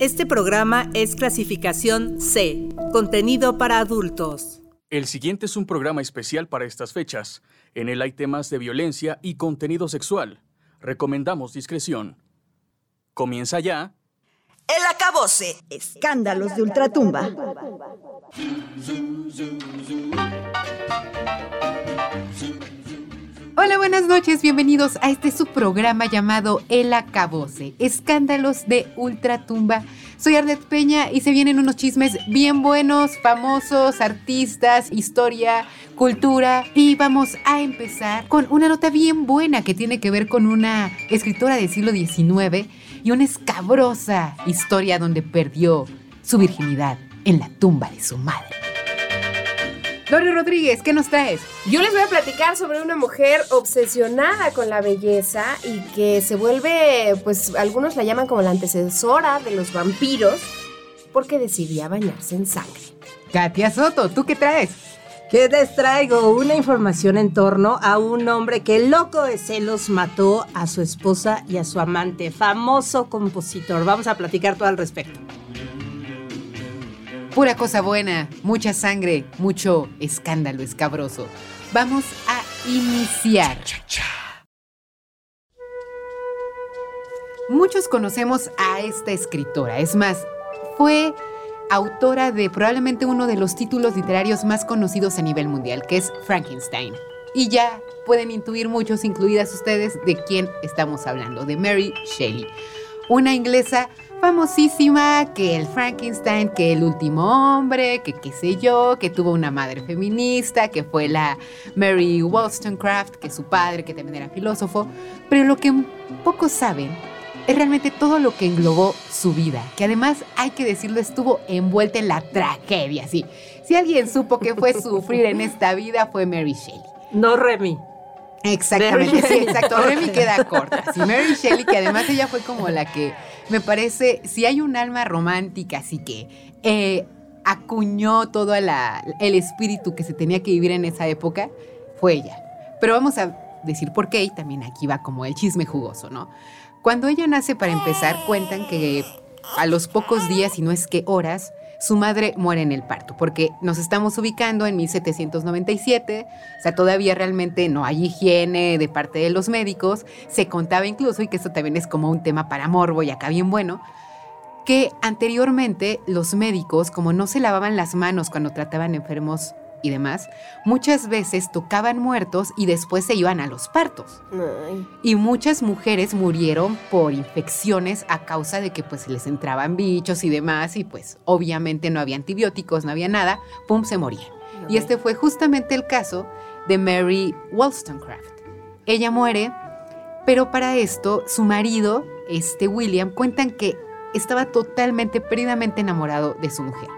Este programa es clasificación C, contenido para adultos. El siguiente es un programa especial para estas fechas. En él hay temas de violencia y contenido sexual. Recomendamos discreción. Comienza ya. El acabose. Escándalos de ultratumba. Hola, buenas noches, bienvenidos a este subprograma llamado El Acabose, Escándalos de Ultratumba. Soy Arlet Peña y se vienen unos chismes bien buenos, famosos, artistas, historia, cultura. Y vamos a empezar con una nota bien buena que tiene que ver con una escritora del siglo XIX y una escabrosa historia donde perdió su virginidad en la tumba de su madre. Dori Rodríguez, ¿qué nos traes? Yo les voy a platicar sobre una mujer obsesionada con la belleza y que se vuelve, pues algunos la llaman como la antecesora de los vampiros porque decidía bañarse en sangre. Katia Soto, ¿tú qué traes? Que les traigo una información en torno a un hombre que loco de celos mató a su esposa y a su amante, famoso compositor. Vamos a platicar todo al respecto. Pura cosa buena, mucha sangre, mucho escándalo escabroso. Vamos a iniciar. Muchos conocemos a esta escritora, es más, fue autora de probablemente uno de los títulos literarios más conocidos a nivel mundial, que es Frankenstein. Y ya pueden intuir muchos, incluidas ustedes, de quién estamos hablando, de Mary Shelley, una inglesa famosísima, que el Frankenstein, que el último hombre, que qué sé yo, que tuvo una madre feminista, que fue la Mary Wollstonecraft, que su padre, que también era filósofo, pero lo que pocos saben es realmente todo lo que englobó su vida, que además hay que decirlo estuvo envuelta en la tragedia, sí. Si alguien supo que fue sufrir en esta vida fue Mary Shelley. No Remy. Exactamente, sí, exacto. Remy queda corta. Sí, Mary Shelley, que además ella fue como la que me parece, si hay un alma romántica, así que eh, acuñó todo la, el espíritu que se tenía que vivir en esa época, fue ella. Pero vamos a decir por qué, y también aquí va como el chisme jugoso, ¿no? Cuando ella nace, para empezar, cuentan que a los pocos días, y no es que horas, su madre muere en el parto, porque nos estamos ubicando en 1797, o sea, todavía realmente no hay higiene de parte de los médicos, se contaba incluso, y que esto también es como un tema para morbo y acá bien bueno, que anteriormente los médicos, como no se lavaban las manos cuando trataban enfermos y demás, muchas veces tocaban muertos y después se iban a los partos. Ay. Y muchas mujeres murieron por infecciones a causa de que pues les entraban bichos y demás y pues obviamente no había antibióticos, no había nada, pum, se morían. Y este fue justamente el caso de Mary Wollstonecraft. Ella muere, pero para esto su marido, este William, cuentan que estaba totalmente, perdidamente enamorado de su mujer.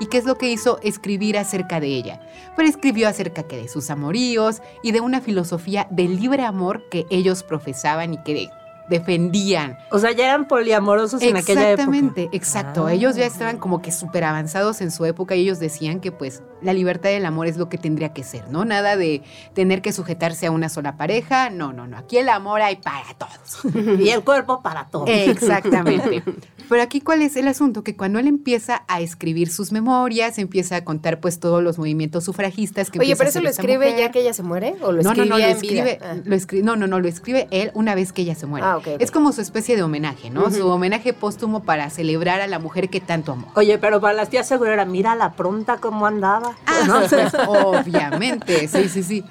¿Y qué es lo que hizo? Escribir acerca de ella. Pero escribió acerca que de sus amoríos y de una filosofía del libre amor que ellos profesaban y que defendían. O sea, ya eran poliamorosos en aquella época. Exactamente, exacto. Ah. Ellos ya estaban como que súper avanzados en su época y ellos decían que pues la libertad del amor es lo que tendría que ser, ¿no? Nada de tener que sujetarse a una sola pareja. No, no, no. Aquí el amor hay para todos. Y el cuerpo para todos. Exactamente. Pero aquí cuál es el asunto, que cuando él empieza a escribir sus memorias, empieza a contar pues todos los movimientos sufragistas que Oye, pero eso lo escribe mujer. ya que ella se muere o lo no, no, escribía no, lo en vida? escribe, Ah. lo escri- no, no, no, lo escribe él una vez que ella se muere. Ah, Es como su especie de homenaje, ¿no? Su homenaje póstumo para celebrar a la mujer que tanto amó. Oye, pero para las tías seguro era, mira la pronta cómo andaba. Ah, ¿no? pues, obviamente, sí, sí, sí.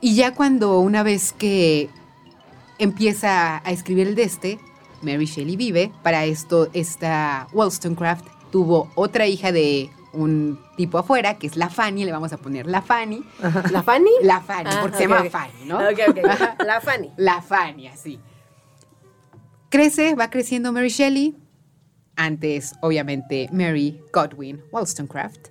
Y ya cuando una vez que empieza a escribir el de este, Mary Shelley vive, para esto esta Wollstonecraft tuvo otra hija de un tipo afuera, que es la Fanny, le vamos a poner la Fanny. ¿La Fanny? La Fanny, Ah, porque se ok, llama ok. Fanny, ¿no? Ok, ok. La Fanny. La Fanny, así. Crece, va creciendo Mary Shelley. Antes, obviamente, Mary Godwin Wollstonecraft.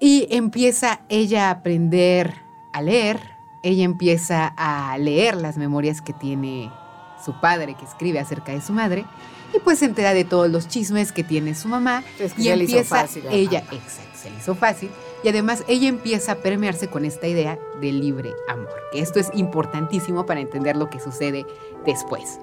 Y empieza ella a aprender a leer. Ella empieza a leer las memorias que tiene su padre, que escribe acerca de su madre. Y pues se entera de todos los chismes que tiene su mamá. Y hizo empieza fácil, ella, exacto, se le hizo fácil. Y además ella empieza a permearse con esta idea del libre amor. Que esto es importantísimo para entender lo que sucede después.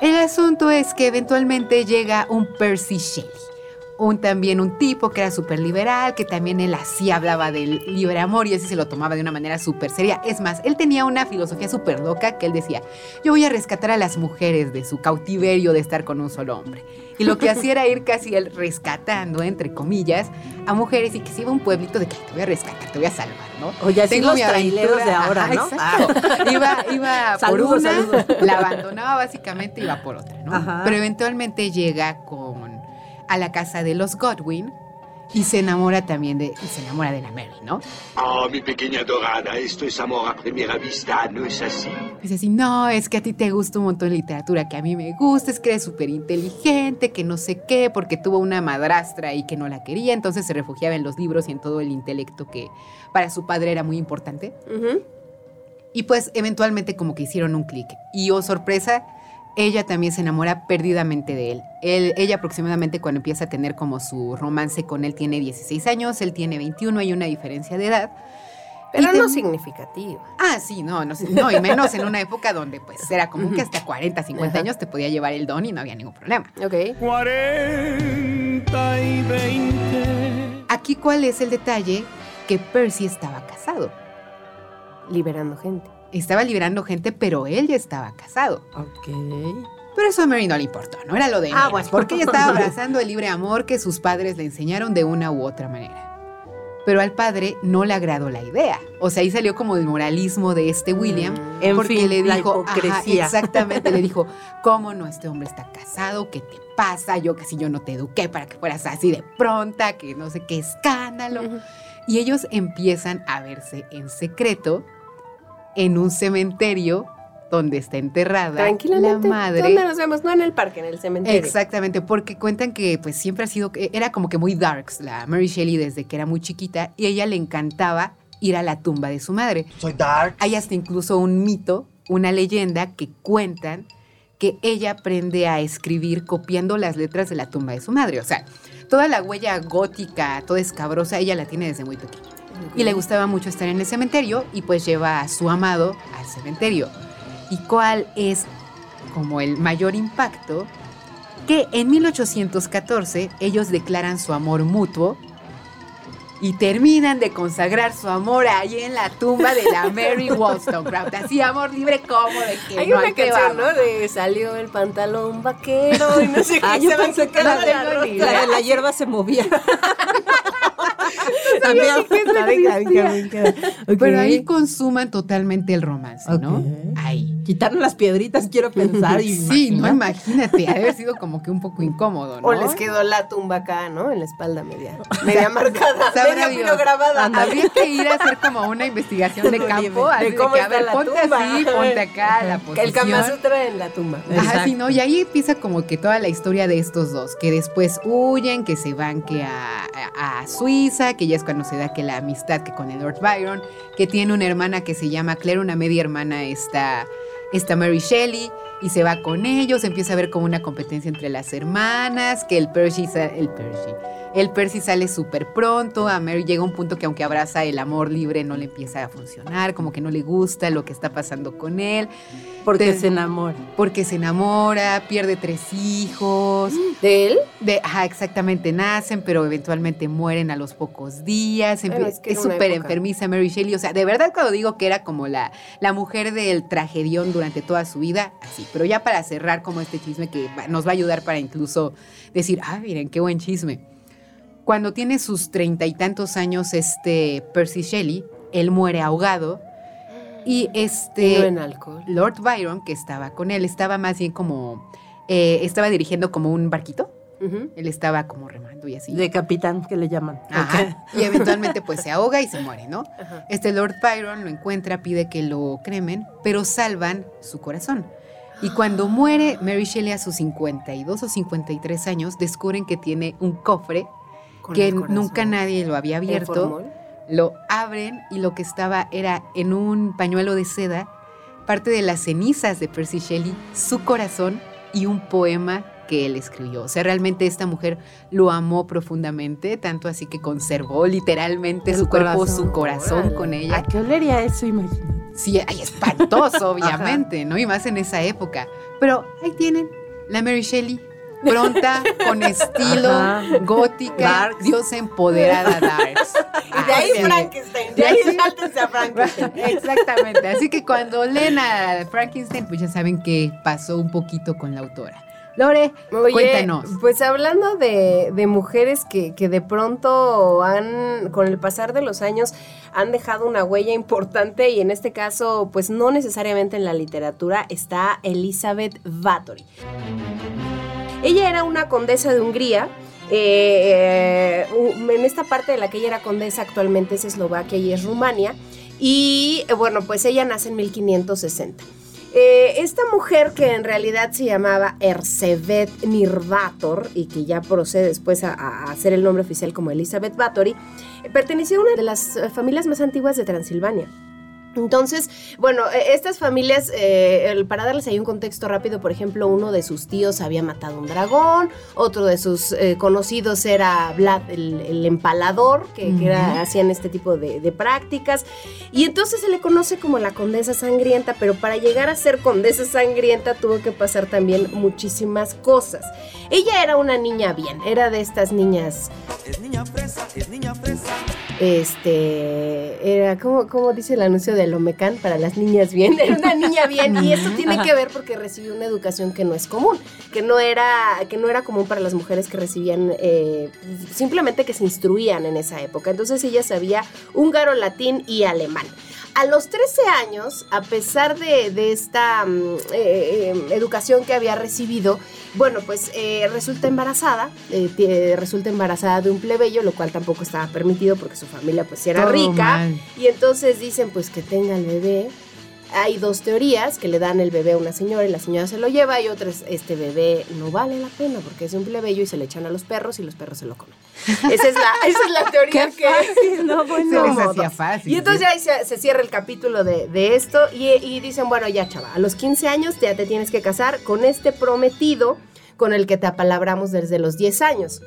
El asunto es que eventualmente llega un Percy Shelley. Un, también un tipo que era súper liberal, que también él así hablaba del libre amor y así se lo tomaba de una manera súper seria. Es más, él tenía una filosofía súper loca que él decía, yo voy a rescatar a las mujeres de su cautiverio de estar con un solo hombre. Y lo que hacía era ir casi él rescatando, entre comillas, a mujeres y que se iba a un pueblito de que te voy a rescatar, te voy a salvar, ¿no? Oye, así Tengo los mi traileros de aventura. ahora, Ajá, ¿no? exacto. Iba, iba por una, saludos. la abandonaba básicamente y iba por otra, ¿no? Ajá. Pero eventualmente llega con a la casa de los Godwin y se enamora también de y se enamora de la Mary, ¿no? Oh, mi pequeña dorada, esto es amor a primera vista, ¿no es así? Dice así, no, es que a ti te gusta un montón de literatura que a mí me gusta, es que eres súper inteligente, que no sé qué, porque tuvo una madrastra y que no la quería, entonces se refugiaba en los libros y en todo el intelecto que para su padre era muy importante. Y pues eventualmente como que hicieron un clic. Y oh sorpresa, ella también se enamora perdidamente de él. él. Ella aproximadamente cuando empieza a tener como su romance con él tiene 16 años, él tiene 21, hay una diferencia de edad. Pero no te- significativa. Ah, sí, no, no, sé, no, y menos en una época donde pues era común que hasta 40, 50 Ajá. años te podía llevar el don y no había ningún problema. Ok. 40 y 20. Aquí cuál es el detalle que Percy estaba casado. Liberando gente. Estaba liberando gente, pero él ya estaba casado. Ok. Pero eso a Mary no le importó, no era lo de Ah, bueno. porque ella estaba abrazando el libre amor que sus padres le enseñaron de una u otra manera. Pero al padre no le agradó la idea. O sea, ahí salió como el moralismo de este William, En porque fin, le la dijo, ajá, exactamente, le dijo, ¿cómo no este hombre está casado? ¿Qué te pasa? Yo que si yo no te eduqué para que fueras así de pronta, que no sé qué escándalo. Y ellos empiezan a verse en secreto en un cementerio donde está enterrada la madre. ¿Dónde nos vemos? No en el parque, en el cementerio. Exactamente, porque cuentan que pues siempre ha sido, era como que muy darks la Mary Shelley desde que era muy chiquita y a ella le encantaba ir a la tumba de su madre. Soy dark. Hay hasta incluso un mito, una leyenda que cuentan que ella aprende a escribir copiando las letras de la tumba de su madre. O sea, toda la huella gótica, toda escabrosa, ella la tiene desde muy pequeña. Y le gustaba mucho estar en el cementerio y pues lleva a su amado al cementerio. ¿Y cuál es como el mayor impacto? Que en 1814 ellos declaran su amor mutuo y terminan de consagrar su amor ahí en la tumba de la Mary Wollstonecraft. Así, amor libre como de que Hay no una canción, ¿no? De salió el pantalón vaquero y no sé qué. Ah, yo pensé que sacando la, la la hierba se movía. Pero ahí consuman totalmente el romance, ¿no? Ahí. Quitaron las piedritas, quiero pensar. Y Sí, no imagínate. ha de haber sido como que un poco incómodo, ¿no? O les quedó la tumba acá, ¿no? En la espalda media. Media marcada. Media grabada. Habría que ir a hacer como una investigación de campo, De así de, cómo que, a ver, la ponte tumba. así, ponte acá, la El posición. Kama Sutra en la tumba. Ajá, sí, ¿no? Y ahí empieza como que toda la historia de estos dos, que después huyen, que se van que a, a- a Suiza, que ya es cuando se da que la amistad que con el Lord Byron, que tiene una hermana que se llama Claire, una media hermana esta, esta Mary Shelley, y se va con ellos, empieza a ver como una competencia entre las hermanas, que el Percy, el Percy, el Percy sale súper pronto, a Mary llega un punto que aunque abraza el amor libre no le empieza a funcionar, como que no le gusta lo que está pasando con él Porque Te- se enamora. porque se enamora, pierde tres hijos. ¿De él? De, ajá, exactamente, nacen, pero eventualmente mueren a los pocos días. Es que súper enfermiza Mary Shelley. O sea, de verdad cuando digo que era como la, la mujer del tragedión durante toda su vida, así. Pero ya para cerrar como este chisme que nos va a ayudar para incluso decir, ah, miren, qué buen chisme. Cuando tiene sus treinta y tantos años este Percy Shelley, él muere ahogado. Y este... no en alcohol. Lord Byron, que estaba con él, estaba más bien como. eh, estaba dirigiendo como un barquito. Él estaba como remando y así. De capitán, que le llaman. Ajá. Y eventualmente pues se ahoga y se muere, ¿no? Ajá. Este Lord Byron lo encuentra, pide que lo cremen, pero salvan su corazón. Y cuando muere Mary Shelley a sus 52 o 53 años, descubren que tiene un cofre Con que nunca nadie lo había ¿En abierto. Lo abren y lo que estaba era en un pañuelo de seda, parte de las cenizas de Percy Shelley, su corazón y un poema que él escribió. O sea, realmente esta mujer lo amó profundamente, tanto así que conservó literalmente El su cuerpo, corazón. su corazón Órale. con ¿A ella. qué olería eso, imagínate? Sí, ay, espantoso, obviamente, ¿no? Y más en esa época. Pero ahí tienen la Mary Shelley pronta, con estilo, Ajá. gótica, Darks. Dios empoderada Darks. Y de ahí Así. Frankenstein. De ahí- sáltense a Frankenstein. Exactamente. Así que cuando leen a Frankenstein, pues ya saben que pasó un poquito con la autora. Lore, Oye, cuéntanos. Pues hablando de, de mujeres que, que de pronto han, con el pasar de los años, han dejado una huella importante y en este caso, pues no necesariamente en la literatura, está Elizabeth Bathory. Ella era una condesa de Hungría. eh, eh, en esta parte de la que ella era condesa actualmente es Eslovaquia y es Rumania. Y eh, bueno, pues ella nace en 1560. Eh, esta mujer que en realidad se llamaba Erzsébet Nirvator y que ya procede después a, a hacer el nombre oficial como Elizabeth Bathory, eh, pertenecía a una de las eh, familias más antiguas de Transilvania. Entonces, bueno, eh, estas familias, eh, el- para darles ahí un contexto rápido, por ejemplo, uno de sus tíos había matado un dragón, otro de sus eh, conocidos era Vlad el, el empalador, que, que era- hacían este tipo de, de prácticas, y entonces se le conoce como la condesa sangrienta, pero para llegar a ser condesa sangrienta tuvo que pasar también muchísimas cosas. Ella era una niña bien, era de estas niñas Es niña fresa, es niña fresa. este era como dice el anuncio de Lomecán para las niñas bien era una niña bien y esto tiene que ver porque recibió una educación que no es común que no era que no era común para las mujeres que recibían eh, simplemente que se instruían en esa época. Entonces ella sabía húngaro latín y alemán a los 13 años, a pesar de, de esta mm, eh, eh, educación que había recibido, bueno, pues eh, resulta embarazada, eh, resulta embarazada de un plebeyo, lo cual tampoco estaba permitido porque su familia pues era Todo rica. mal. Y entonces dicen pues que tenga el bebé. Hay dos teorías, que le dan el bebé a una señora y la señora se lo lleva, y otras, este bebé no vale la pena porque es un plebeyo y se le echan a los perros y los perros se lo comen. Esa es la, esa es la teoría que... no, Se bueno. les modo. hacía fácil. Y entonces ya ahí se, se cierra el capítulo de, de esto y, y dicen, bueno, ya chava, a los 15 años ya te tienes que casar con este prometido con el que te apalabramos desde los 10 años.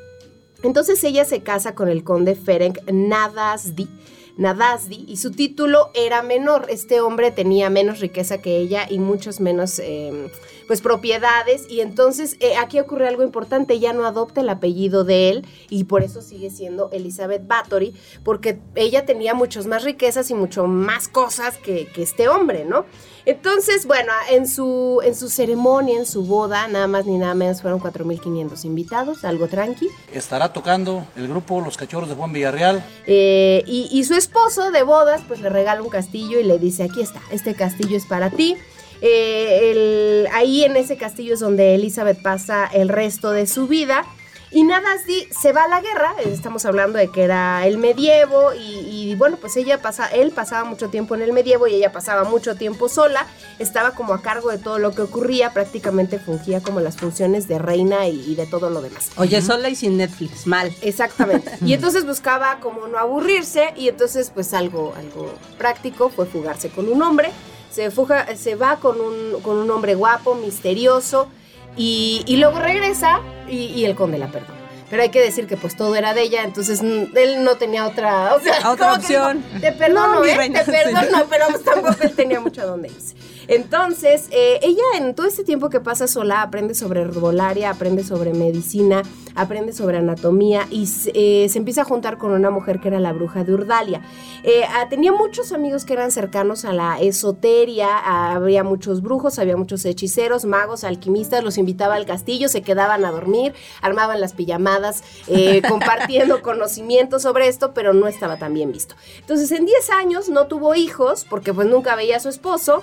Entonces ella se casa con el conde Ferenc Nadasdi. Nadasdi y su título era menor. Este hombre tenía menos riqueza que ella y muchos menos eh, pues propiedades y entonces eh, aquí ocurre algo importante, ella no adopta el apellido de él y por eso sigue siendo Elizabeth Bathory porque ella tenía muchas más riquezas y mucho más cosas que este hombre, ¿no? Entonces, bueno, en su, en su ceremonia, en su boda, nada más ni nada menos fueron 4.500 invitados, algo tranqui. Estará tocando el grupo Los Cachorros de Juan Villarreal. Eh, y, y su esposo de bodas, pues le regala un castillo y le dice, aquí está, este castillo es para ti. Eh, el- ahí en ese castillo es donde Elizabeth pasa el resto de su vida. Y Nadasdi se va a la guerra, estamos hablando de que era el medievo y, y, bueno, pues ella pasa, él pasaba mucho tiempo en el medievo y ella pasaba mucho tiempo sola, estaba como a cargo de todo lo que ocurría, prácticamente fungía como las funciones de reina y- y de todo lo demás. Oye, sola y sin Netflix, mal. Exactamente. Y entonces buscaba como no aburrirse y entonces pues algo, algo práctico fue fugarse con un hombre. Se, fuga, se va con un, con un hombre guapo, misterioso y, y luego regresa y, y el conde la perdona. Pero hay que decir que pues todo era de ella, entonces él no tenía otra, o sea, Otra opción. te perdono, No, ¿eh? reina, te perdono, pero pues, tampoco él tenía mucho a dónde irse. Entonces, eh, ella en todo este tiempo que pasa sola aprende sobre herbolaria, aprende sobre medicina, aprende sobre anatomía y se, eh, se empieza a juntar con una mujer que era la bruja de Urdalia. Eh, ah, tenía muchos amigos que eran cercanos a la esoteria, había muchos brujos, había muchos hechiceros, magos, alquimistas, los invitaba al castillo, se quedaban a dormir, armaban las pijamadas, eh, compartiendo conocimientos sobre esto, pero no estaba tan bien visto. Entonces, en 10 años no tuvo hijos, porque pues nunca veía a su esposo,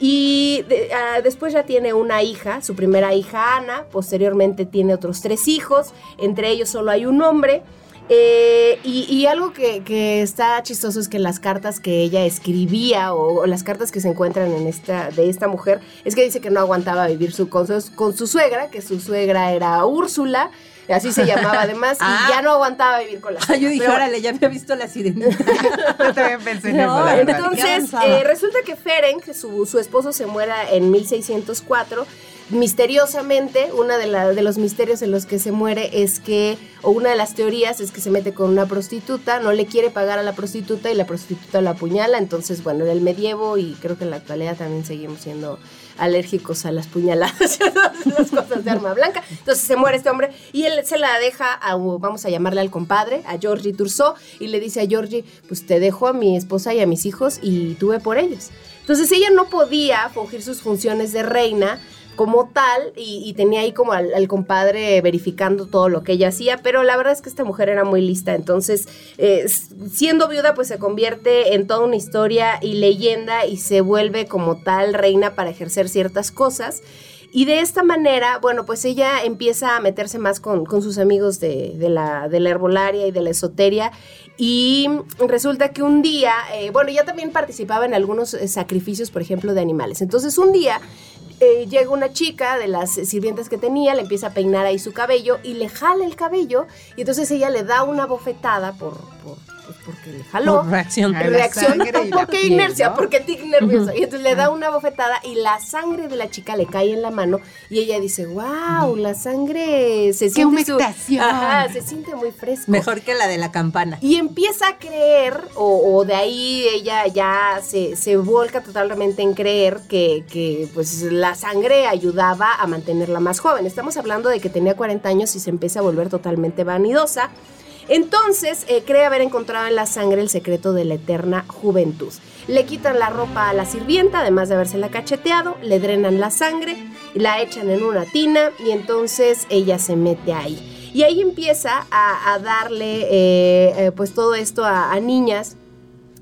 y ah, después ya tiene una hija, su primera hija Ana, posteriormente tiene otros tres hijos, entre ellos solo hay un hombre. Eh, y, y algo que, que está chistoso es que las cartas que ella escribía o, o las cartas que se encuentran en esta, de esta mujer es que dice que no aguantaba vivir su, con, su, con su suegra, que su suegra era Úrsula, así se llamaba además, Ah. y ya no aguantaba vivir con la Ay, yo dije, Pero- órale, ya había visto la sirenita. Yo también pensé en No, eso. entonces, eh, resulta que Ferenc, su, su esposo, se muera en 1604. misteriosamente, uno de, la- de los misterios en los que se muere es que, o una de las teorías es que se mete con una prostituta, no le quiere pagar a la prostituta y la prostituta la apuñala. Entonces, bueno, en el medievo y creo que en la actualidad también seguimos siendo alérgicos a las puñaladas las cosas de arma blanca. Entonces se muere este hombre y él se la deja a, vamos a llamarle al compadre, a Georgie Turso, y le dice a Georgie, pues te dejo a mi esposa y a mis hijos y tuve por ellos. Entonces ella no podía fungir sus funciones de reina como tal y, tenía ahí como al, compadre verificando todo lo que ella hacía, pero la verdad es que esta mujer era muy lista, entonces eh, siendo viuda pues se convierte en toda una historia y leyenda y se vuelve como tal reina para ejercer ciertas cosas. Y de esta manera, bueno, pues ella empieza a meterse más con, sus amigos de, de la, de la herbolaria y de la esoteria. Y resulta que un día, eh, bueno, ya también participaba en algunos eh, sacrificios, por ejemplo, de animales. Entonces un día eh, llega una chica de las sirvientas que tenía, le empieza a peinar ahí su cabello y le jala el cabello. Y entonces ella le da una bofetada por, porque le jaló. Por reacción. Reacción, sangre y la ¿por qué piel, inercia? ¿no? Porque tic nervioso. Y entonces le da una bofetada y la sangre de la chica le cae en la mano y ella dice, wow, la sangre se siente su- humectación! Ajá, se siente muy fresco. Mejor que la de la campana. Y empieza a creer, o, o de ahí ella ya se, se volca totalmente en creer que, que, pues la sangre ayudaba a mantenerla más joven. Estamos hablando de que tenía 40 años y se empieza a volver totalmente vanidosa. Entonces eh, cree haber encontrado en la sangre el secreto de la eterna juventud. Le quitan la ropa a la sirvienta, además de habérsela cacheteado, le drenan la sangre, la echan en una tina y entonces ella se mete ahí. Y ahí empieza a, darle eh, eh, pues todo esto a, niñas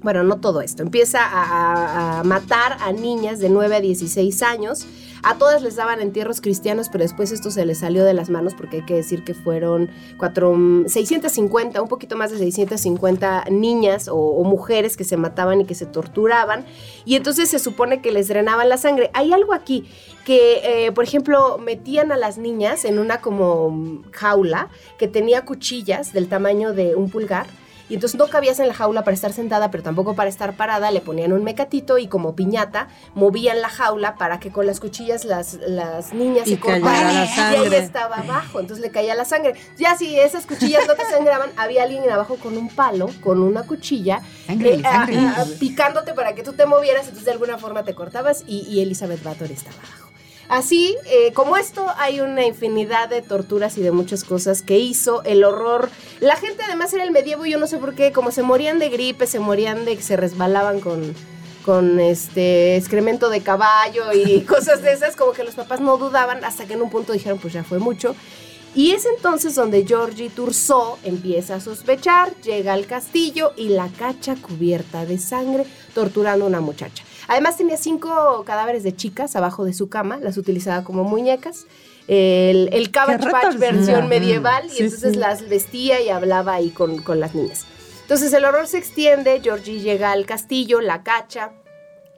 bueno, no todo esto, empieza a, a- a matar a niñas de 9 a 16 años. A todas les daban entierros cristianos, pero después esto se les salió de las manos porque hay que decir que fueron cuatro, 650, un poquito más de 650 niñas o, mujeres que se mataban y que se torturaban. Y entonces se supone que les drenaban la sangre. Hay algo aquí que, eh, por ejemplo, metían a las niñas en una como jaula que tenía cuchillas del tamaño de un pulgar y entonces no cabías en la jaula para estar sentada, pero tampoco para estar parada. Le ponían un mecatito y como piñata movían la jaula para que con las cuchillas las, las niñas Y se cortaran. la Y ella estaba abajo, entonces le caía la sangre. Ya si esas cuchillas no te sangraban, había alguien abajo con un palo, con una cuchilla, Sangre, eh, sangre. picándote para que tú te movieras, entonces de alguna forma te cortabas y, y Elizabeth Bathory estaba abajo. Así, eh, como esto, hay una infinidad de torturas y de muchas cosas que hizo. El horror. La gente, además, era el medievo, yo no sé por qué, como se morían de gripe, se morían de que se resbalaban con, con este excremento de caballo y cosas de esas, como que los papás no dudaban hasta que en un punto dijeron, pues ya fue mucho. Y es entonces donde Georgie Turso empieza a sospechar, llega al castillo y la cacha cubierta de sangre, torturando a una muchacha. Además tenía cinco cadáveres de chicas abajo de su cama, las utilizaba como muñecas. El, el Cabbage Patch versión medieval, y entonces sí. las vestía y hablaba ahí con, con las niñas. Entonces el horror se extiende, Georgie llega al castillo, la cacha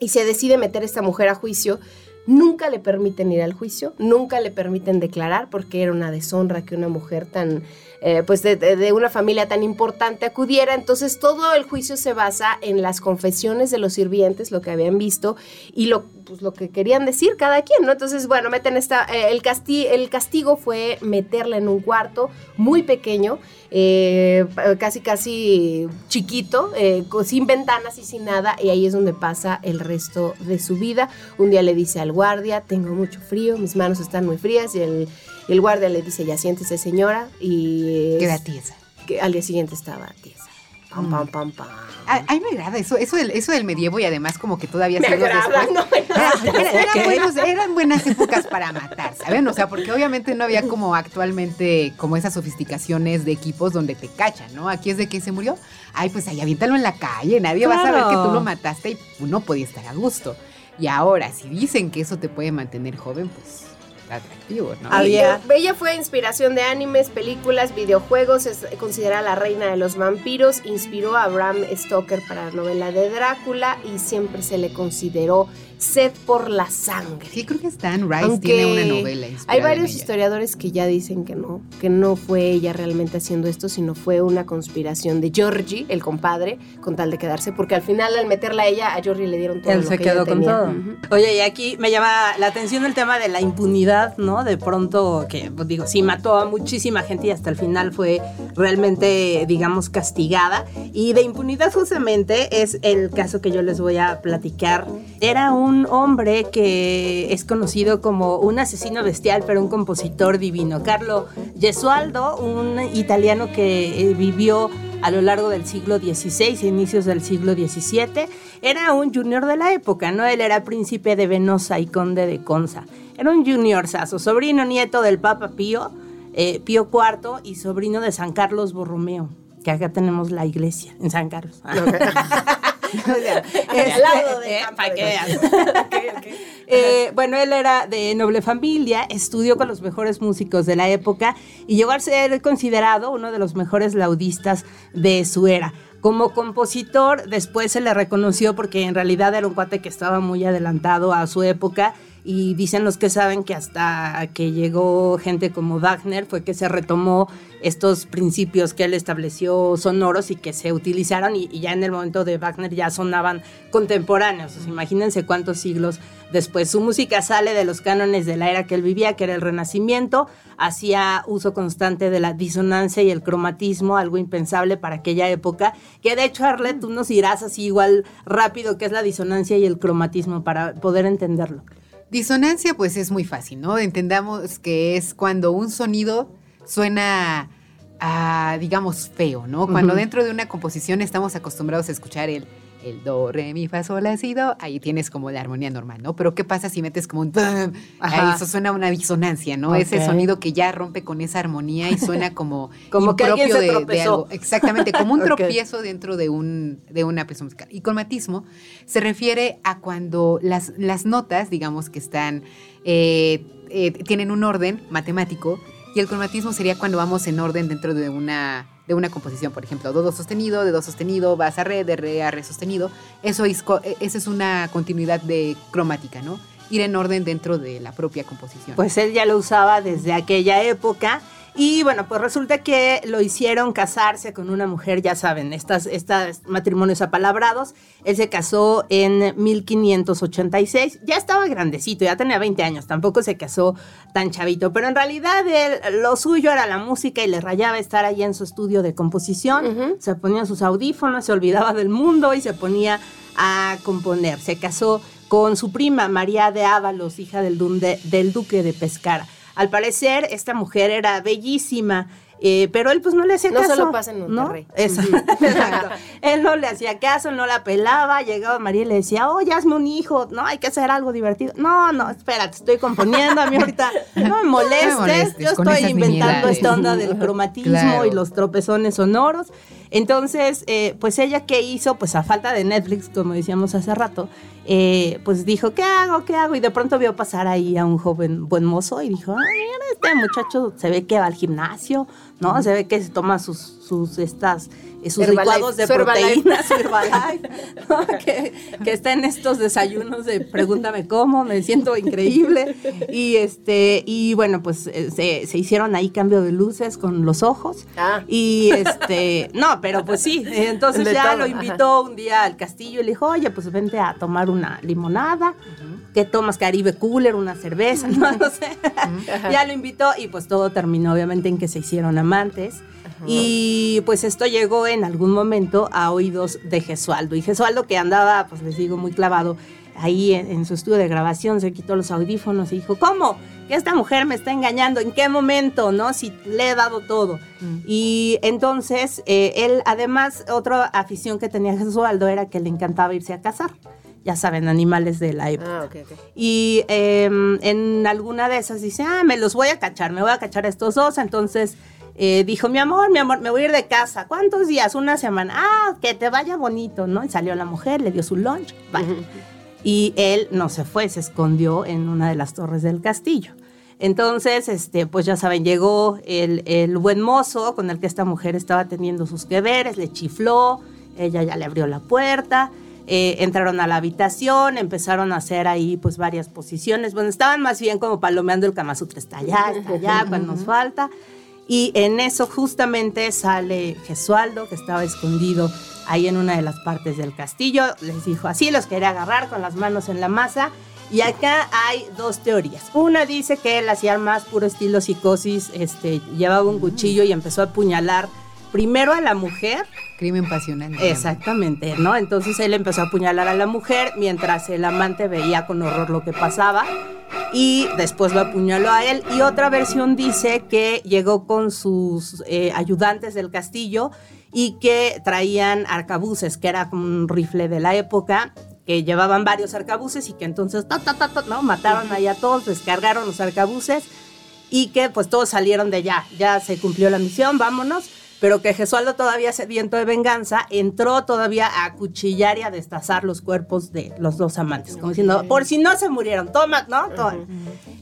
y se decide meter a esta mujer a juicio. Nunca le permiten ir al juicio, nunca le permiten declarar porque era una deshonra que una mujer tan, eh, pues de, de- una familia tan importante acudiera. Entonces todo el juicio se basa en las confesiones de los sirvientes, lo que habían visto y lo, pues, lo que querían decir cada quien, ¿no? Entonces, bueno, meten esta, eh, el, casti el castigo fue meterla en un cuarto muy pequeño, eh, casi casi chiquito, eh, sin ventanas y sin nada, y ahí es donde pasa el resto de su vida. Un día le dice al guardia, tengo mucho frío, mis manos están muy frías, y el, el guardia le dice, ya siéntese señora, y Queda tiesa. que al día siguiente estaba tiesa. Pam, pam, pam, pam. A, a mí me agrada eso, eso del, eso del medievo y además como que todavía Me agrada, no me Era- era- eran, buenos- eran buenas épocas para matar, ¿saben? O sea, porque obviamente no había como actualmente como esas sofisticaciones de equipos donde te cachan, ¿no? Aquí es de que se murió. Ay, pues ahí aviéntalo en la calle, nadie va a saber que tú lo mataste y uno podía estar a gusto. Y ahora, si dicen que eso te puede mantener joven, pues atractivo, ¿no? Había- Y, Ella fue inspiración de animes, películas, videojuegos, es considerada la reina de los vampiros, inspiró a Bram Stoker para la novela de Drácula y siempre se le consideró Sed por la Sangre. Sí, creo que Stan Rice tiene una novela. Hay varios historiadores que ya dicen que no, que no fue ella realmente haciendo esto, sino fue una conspiración de Georgie, el compadre, con tal de quedarse, porque al final al meterla a ella, a Georgie le dieron todo. Él lo se que quedó ella con tenía. todo. Ujú. Oye, y aquí me llama la atención el tema de la impunidad, ¿no? De pronto, que pues, digo, sí mató a muchísima gente y hasta el final fue realmente, digamos, castigada. Y de impunidad justamente es el caso que yo les voy a platicar. Era un hombre que es conocido como un asesino bestial, pero un compositor divino. Carlo Gesualdo, un italiano que eh, vivió a lo largo del siglo XVI inicios del siglo XVII, era un junior de la época, ¿no? Él era príncipe de Venosa y conde de Conza. Era un junior sazo, sobrino nieto del Papa Pío, eh, Pío IV y sobrino de San Carlos Borromeo, que acá tenemos la iglesia en San Carlos. bueno, él era de noble familia, estudió con los mejores músicos de la época y llegó a ser considerado uno de los mejores laudistas de su era. Como compositor, después se le reconoció porque en realidad era un cuate que estaba muy adelantado a su época y dicen los que saben que hasta que llegó gente como Wagner fue que se retomó estos principios que él estableció sonoros y que se utilizaron y, ya en el momento de Wagner ya sonaban contemporáneos. Imagínense cuántos siglos después. Su música sale de los cánones de la era que él vivía, que era el Renacimiento, hacía uso constante de la disonancia y el cromatismo, algo impensable para aquella época, que de hecho, Arlet, tú nos dirás así igual rápido qué es la disonancia y el cromatismo para poder entenderlo. Disonancia, pues es muy fácil, ¿no? Entendamos que es cuando un sonido suena, ah, digamos, feo, ¿no? Cuando dentro de una composición estamos acostumbrados a escuchar el, el do, re, mi, fa, sol, la, si, do, ahí tienes como la armonía normal, ¿no? Pero ¿qué pasa si metes como un... Ahí eso suena una disonancia, ¿no? Ese sonido que ya rompe con esa armonía y suena como... Como que alguien se de- de, algo. Exactamente, como un tropiezo dentro de, un, de una pieza musical. Y cromatismo se refiere a cuando las, las notas, digamos que están, eh, eh, tienen un orden matemático, y el cromatismo sería cuando vamos en orden dentro de una, de una composición, por ejemplo, do, do sostenido, de do sostenido, vas a re, de re a re sostenido. Eso es, eh, esa es una continuidad de cromática, ¿no? Ir en orden dentro de la propia composición. Pues él ya lo usaba desde aquella época. Y bueno, pues resulta que lo hicieron casarse con una mujer, ya saben, estas, estas matrimonios apalabrados. Él se casó en 1586, ya estaba grandecito, ya tenía 20 años, tampoco se casó tan chavito, pero en realidad él, lo suyo era la música y le rayaba estar ahí en su estudio de composición, se ponía sus audífonos, se olvidaba del mundo y se ponía a componer. Se casó con su prima María de Ábalos, hija del, dunde- del duque de Pescara. Al parecer, esta mujer era bellísima, eh, pero él pues no le hacía No caso. solo pasa en ¿no? Monterrey. Esa- Exacto. Él no le hacía caso, no la pelaba, llegaba María y le decía, oye, hazme un hijo, no, hay que hacer algo divertido. No, no, espérate, estoy componiendo, a mí ahorita no me molestes, molestes yo estoy inventando nimiedades". esta onda del cromatismo Claro. y los tropezones sonoros. Entonces, eh, pues ella qué hizo, pues a falta de Netflix, como decíamos hace rato, eh, pues dijo, ¿qué hago? ¿Qué hago? Y de pronto vio pasar ahí a un joven buen mozo y dijo, ah, mira, este muchacho se ve que va al gimnasio, ¿no? Se ve que se toma sus, sus estas, eh, sus Herbalife, licuados de su proteínas, Herbalife, ¿no? que, que está en estos desayunos de pregúntame cómo, me siento increíble. Y este, y bueno, pues eh, se, se hicieron ahí cambio de luces con los ojos. Ah. Y este, no, pero pues sí, entonces ya todo, lo ajá. invitó un día al castillo y le dijo, oye, pues vente a tomar una limonada, que tomas Caribe Cooler, una cerveza, no, no sé. ya lo invitó y pues todo terminó obviamente en que se hicieron amantes. Y pues esto llegó en algún momento a oídos de Gesualdo. Y Gesualdo que andaba, pues les digo, muy clavado ahí en, en su estudio de grabación, se quitó los audífonos y dijo, ¿cómo? Que esta mujer me está engañando, ¿en qué momento? ¿No? Si le he dado todo. Y entonces, eh, él, además, otra afición que tenía Gesualdo era que le encantaba irse a cazar. Ya saben, animales de la época. Ah, ok. Y eh, en alguna de esas dice, ah, me los voy a cachar, me voy a cachar a estos dos. Entonces eh, dijo, mi amor, mi amor, me voy a ir de casa. ¿Cuántos días? Una semana. Ah, que te vaya bonito, ¿no? Y salió la mujer, le dio su lunch. Bye. Y él no se fue, se escondió en una de las torres del castillo. Entonces, este, pues ya saben, llegó el, el buen mozo con el que esta mujer estaba teniendo sus que veres, le chifló, ella ya le abrió la puerta, eh, entraron a la habitación, empezaron a hacer ahí pues varias posiciones. Bueno, estaban más bien como palomeando el Kama Sutra, está allá, está allá, cuando nos falta. Y en eso justamente sale Gesualdo, que estaba escondido ahí en una de las partes del castillo. Les dijo así, los quería agarrar con las manos en la masa. Y acá hay dos teorías. Una dice que él hacía más puro estilo psicosis, este, llevaba un cuchillo y empezó a apuñalar primero a la mujer. Crimen pasional. Exactamente, ¿no? Entonces él empezó a apuñalar a la mujer mientras el amante veía con horror lo que pasaba y después lo apuñaló a él. Y otra versión dice que llegó con sus eh, ayudantes del castillo y que traían arcabuces, que era como un rifle de la época, que llevaban varios arcabuces y que entonces ta, ta, ta, ¿no? mataron ahí a todos, descargaron los arcabuces y que pues todos salieron de ya, ya se cumplió la misión, vámonos pero que Gesualdo todavía sediento de venganza entró todavía a cuchillar y a destazar los cuerpos de los dos amantes, como diciendo, por si no se murieron, toma, ¿no?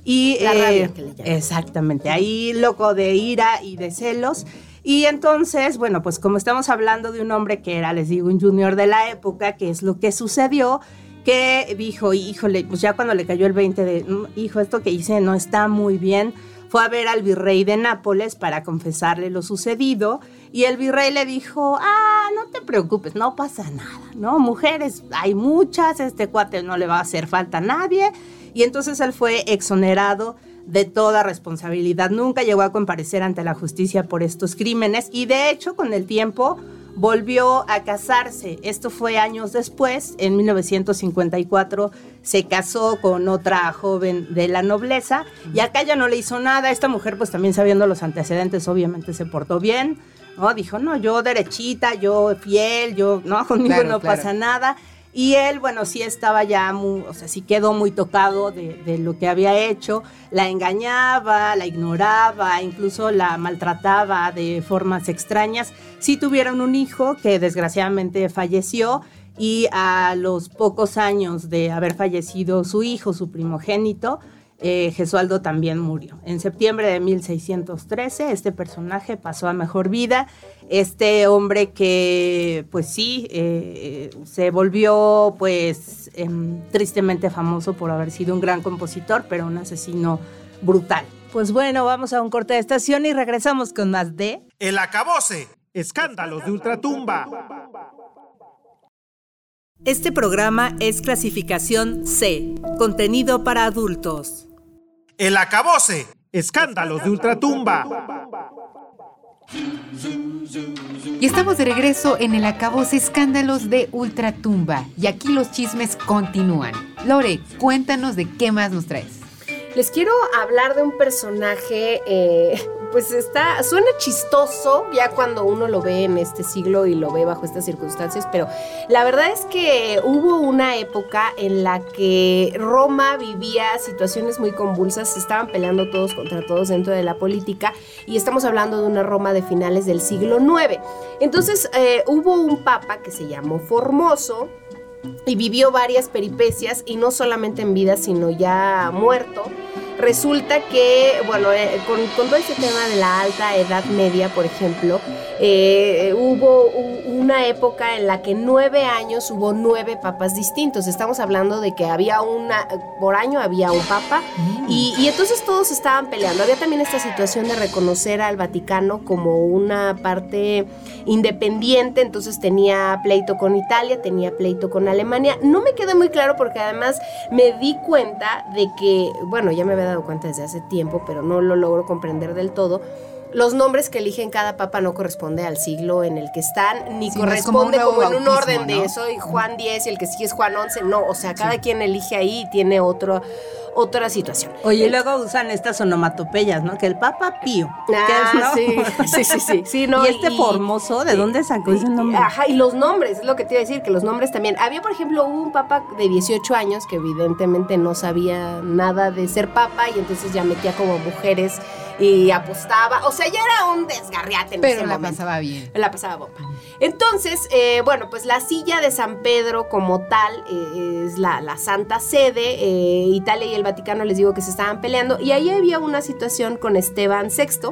Y La rabia eh, que le llaman. exactamente, ahí loco de ira y de celos. Y entonces, bueno, pues como estamos hablando de un hombre que era, les digo, un junior de la época, que es lo que sucedió, que dijo, híjole, pues ya cuando le cayó el 20 de, "Mm, hijo, esto que hice no está muy bien, fue a ver al virrey de Nápoles para confesarle lo sucedido y el virrey le dijo, ah, no te preocupes, no pasa nada, ¿no? Mujeres hay muchas, este cuate no le va a hacer falta a nadie y entonces él fue exonerado de toda responsabilidad, nunca llegó a comparecer ante la justicia por estos crímenes y de hecho con el tiempo volvió a casarse. Esto fue años después, en 1954 se casó con otra joven de la nobleza y acá ya no le hizo nada. Esta mujer pues también sabiendo los antecedentes obviamente se portó bien, ¿no? Dijo, no, yo derechita, yo fiel, yo, no, conmigo Claro, no claro. pasa nada. Y él, bueno, sí estaba ya muy, o sea, sí quedó muy tocado de, de lo que había hecho. La engañaba, la ignoraba, incluso la maltrataba de formas extrañas. Sí tuvieron un hijo que desgraciadamente falleció y a los pocos años de haber fallecido su hijo, su primogénito, eh, Gesualdo también murió. En septiembre de 1613 este personaje pasó a mejor vida. Este hombre que pues sí eh, se volvió pues em, tristemente famoso por haber sido un gran compositor, pero un asesino brutal. Pues bueno, vamos a un corte de estación y regresamos con más de... El acabose. Escándalos de ultratumba. Este programa es clasificación C, contenido para adultos. El acabose. Escándalos de ultratumba. Y estamos de regreso en el acabose escándalos de Ultratumba. Y aquí los chismes continúan. Lore, cuéntanos de qué más nos traes. Les quiero hablar de un personaje, eh, pues está, suena chistoso ya cuando uno lo ve en este siglo y lo ve bajo estas circunstancias, pero la verdad es que hubo una época en la que Roma vivía situaciones muy convulsas, se estaban peleando todos contra todos dentro de la política y estamos hablando de una Roma de finales del siglo IX. Entonces eh, hubo un papa que se llamó Formoso, y vivió varias peripecias y no solamente en vida sino ya muerto. Resulta que, bueno, eh, con, con todo ese tema de la alta edad media, por ejemplo, eh, hubo una época en la que nueve años hubo nueve papas distintos. Estamos hablando de que había una, por año había un papa y, y entonces todos estaban peleando. Había también esta situación de reconocer al Vaticano como una parte independiente, entonces tenía pleito con Italia, tenía pleito con Alemania. No me queda muy claro porque además me di cuenta de que, bueno, ya me había dado cuenta desde hace tiempo, pero no lo logro comprender del todo. Los nombres que eligen cada papa no corresponde al siglo en el que están, ni Sí, no como corresponde como, en un bautismo, orden de ¿no? soy Juan 10 y el que sigue es Juan 11. No, o sea, cada quien elige ahí y tiene otro, otra situación. Oye, y luego usan estas onomatopeyas, ¿no? Que el Papa Pío. Ah, que es, ¿no? sí, sí, sí, sí, sí, no, y este Formoso, ¿de dónde sacó ese nombre? Ajá, y los nombres, es lo que te iba a decir, que los nombres también. Había, por ejemplo, un papa de 18 años que evidentemente no sabía nada de ser papa y entonces ya metía como mujeres y apostaba. O sea, ya era un desgarriate en Pero ese la momento. pasaba bien. La pasaba bomba. Entonces, eh, bueno, pues la silla de San Pedro como tal eh, es la, la Santa Sede. eh, Italia y el Vaticano les digo que se estaban peleando. Y ahí había una situación con Esteban VI.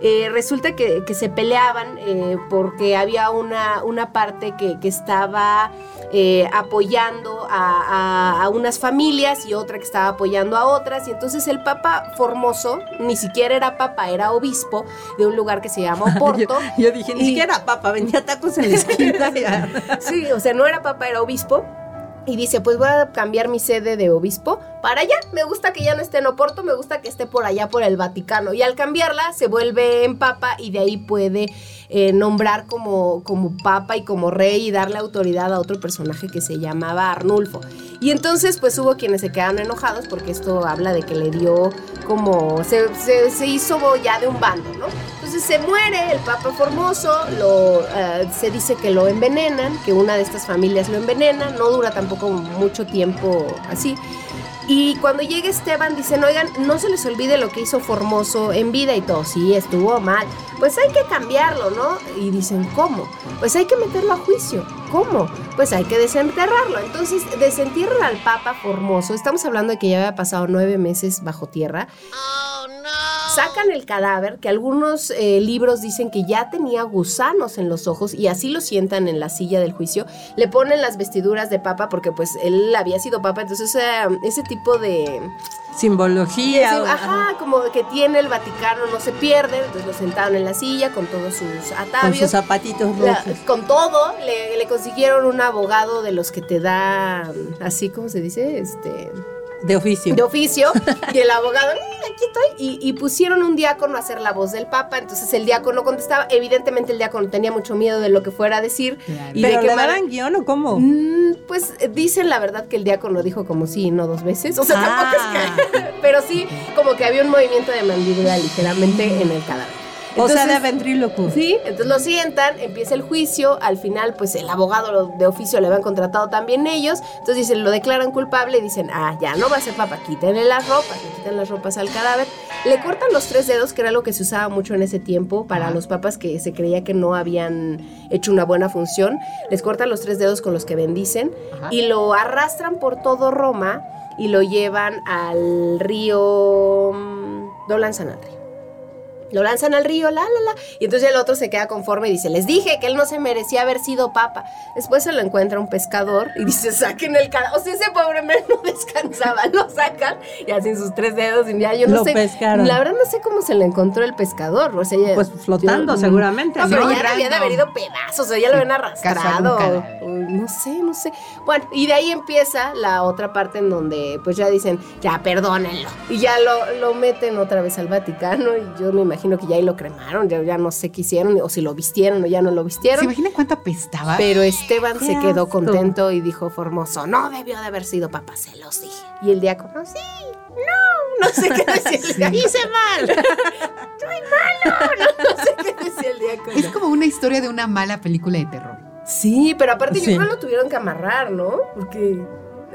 Eh, resulta que, que se peleaban eh, porque había una, una parte que, que estaba eh, apoyando a, a- a unas familias y otra que estaba apoyando a otras. Y entonces el Papa Formoso ni siquiera era Papa, era obispo de un lugar que se llama Oporto. Yo, yo dije, ni siquiera papa, vendía tacos en la esquina. Sí, o sea, no era papa, era obispo. Y dice, pues voy a cambiar mi sede de obispo para allá. Me gusta que ya no esté en Oporto, me gusta que esté por allá, por el Vaticano. Y al cambiarla, se vuelve en papa y de ahí puede eh, nombrar como, como papa y como rey y darle autoridad a otro personaje que se llamaba Arnulfo. Y entonces, pues hubo quienes se quedaron enojados porque esto habla de que le dio como... Se, hizo ya de un bando, ¿no? Entonces se muere el Papa Formoso, lo, eh, se dice que lo envenenan, que una de estas familias lo envenena, no dura tampoco mucho tiempo así. Y cuando llega Esteban dicen, oigan, no se les olvide lo que hizo Formoso en vida y todo, sí, estuvo mal. Pues hay que cambiarlo, ¿no? Y dicen, ¿cómo? Pues hay que meterlo a juicio. ¿Cómo? Pues hay que desenterrarlo. Entonces, desentierran al Papa Formoso. Estamos hablando de que ya había pasado nueve meses bajo tierra. Sacan el cadáver, que algunos eh, libros dicen que ya tenía gusanos en los ojos y así lo sientan en la silla del juicio. Le ponen las vestiduras de papa porque pues él había sido papa, entonces ese, ese tipo de... Simbología. Sí, o- ajá, como que tiene el Vaticano no se pierde, entonces lo sentaron en la silla con todos sus Con atavios. sus zapatitos La- rojos. con todo, le, le consiguieron un abogado de los que te dan, así como se dice, este, De oficio. de oficio, y el abogado, "Mm, aquí estoy, y, y pusieron un diácono a hacer la voz del Papa, entonces el diácono contestaba, evidentemente el diácono tenía mucho miedo de lo que fuera a decir, Claro. y ¿Pero de qué le guion o cómo? Mm, Pues dicen la verdad que el diácono dijo como sí, no dos veces. O sea, Ah. tampoco es que. Pero sí, como que había un movimiento de mandíbula ligeramente en el cadáver. O sea, de Entonces, ventríloco. Sí, entonces lo sientan, empieza el juicio, al final pues el abogado lo- de oficio le habían contratado también ellos, entonces dicen, lo declaran culpable y dicen, ah, ya no va a ser papa, quítenle las ropas, le quitan las ropas al cadáver, le cortan los tres dedos, que era algo que se usaba mucho en ese tiempo para los papas que se creía que no habían hecho una buena función, les cortan los tres dedos con los que bendicen Ajá. y lo arrastran por todo Roma y lo llevan al río, mm, lo lanzan al río. Lo lanzan al río, la, la, la. Y entonces el otro se queda conforme y dice, les dije que él no se merecía haber sido papa. Después se lo encuentra un pescador y dice, saquen el cadáver. O sea, ese pobre hombre no descansaba. Lo sacan y hacen sus tres dedos y ya yo no Lo sé. pescaron. La verdad no sé cómo se le encontró el pescador. O sea, ya- Pues flotando, yo- seguramente. No, pero No, ya le había de haber ido pedazos. O sea, ya lo habían arrastrado. No sé, no sé. Bueno, y de ahí empieza la otra parte en donde pues ya dicen, ya perdónenlo. Y ya lo, lo meten otra vez al Vaticano y yo me imagino que ya ahí lo cremaron, ya, ya no sé qué hicieron, o si lo vistieron o ya no lo ¿Se vistieron. imaginan cuánto apestaba? Pero Esteban se quedó asco. contento y dijo Formoso, no debió de haber sido papá, se los dije. Y el diácono, sí, no, no sé qué decía el diácono. Hice mal. No sé qué decía el diácono. es como una historia de una mala película de terror. Sí, pero aparte Sí. yo creo que lo tuvieron que amarrar, ¿no? Porque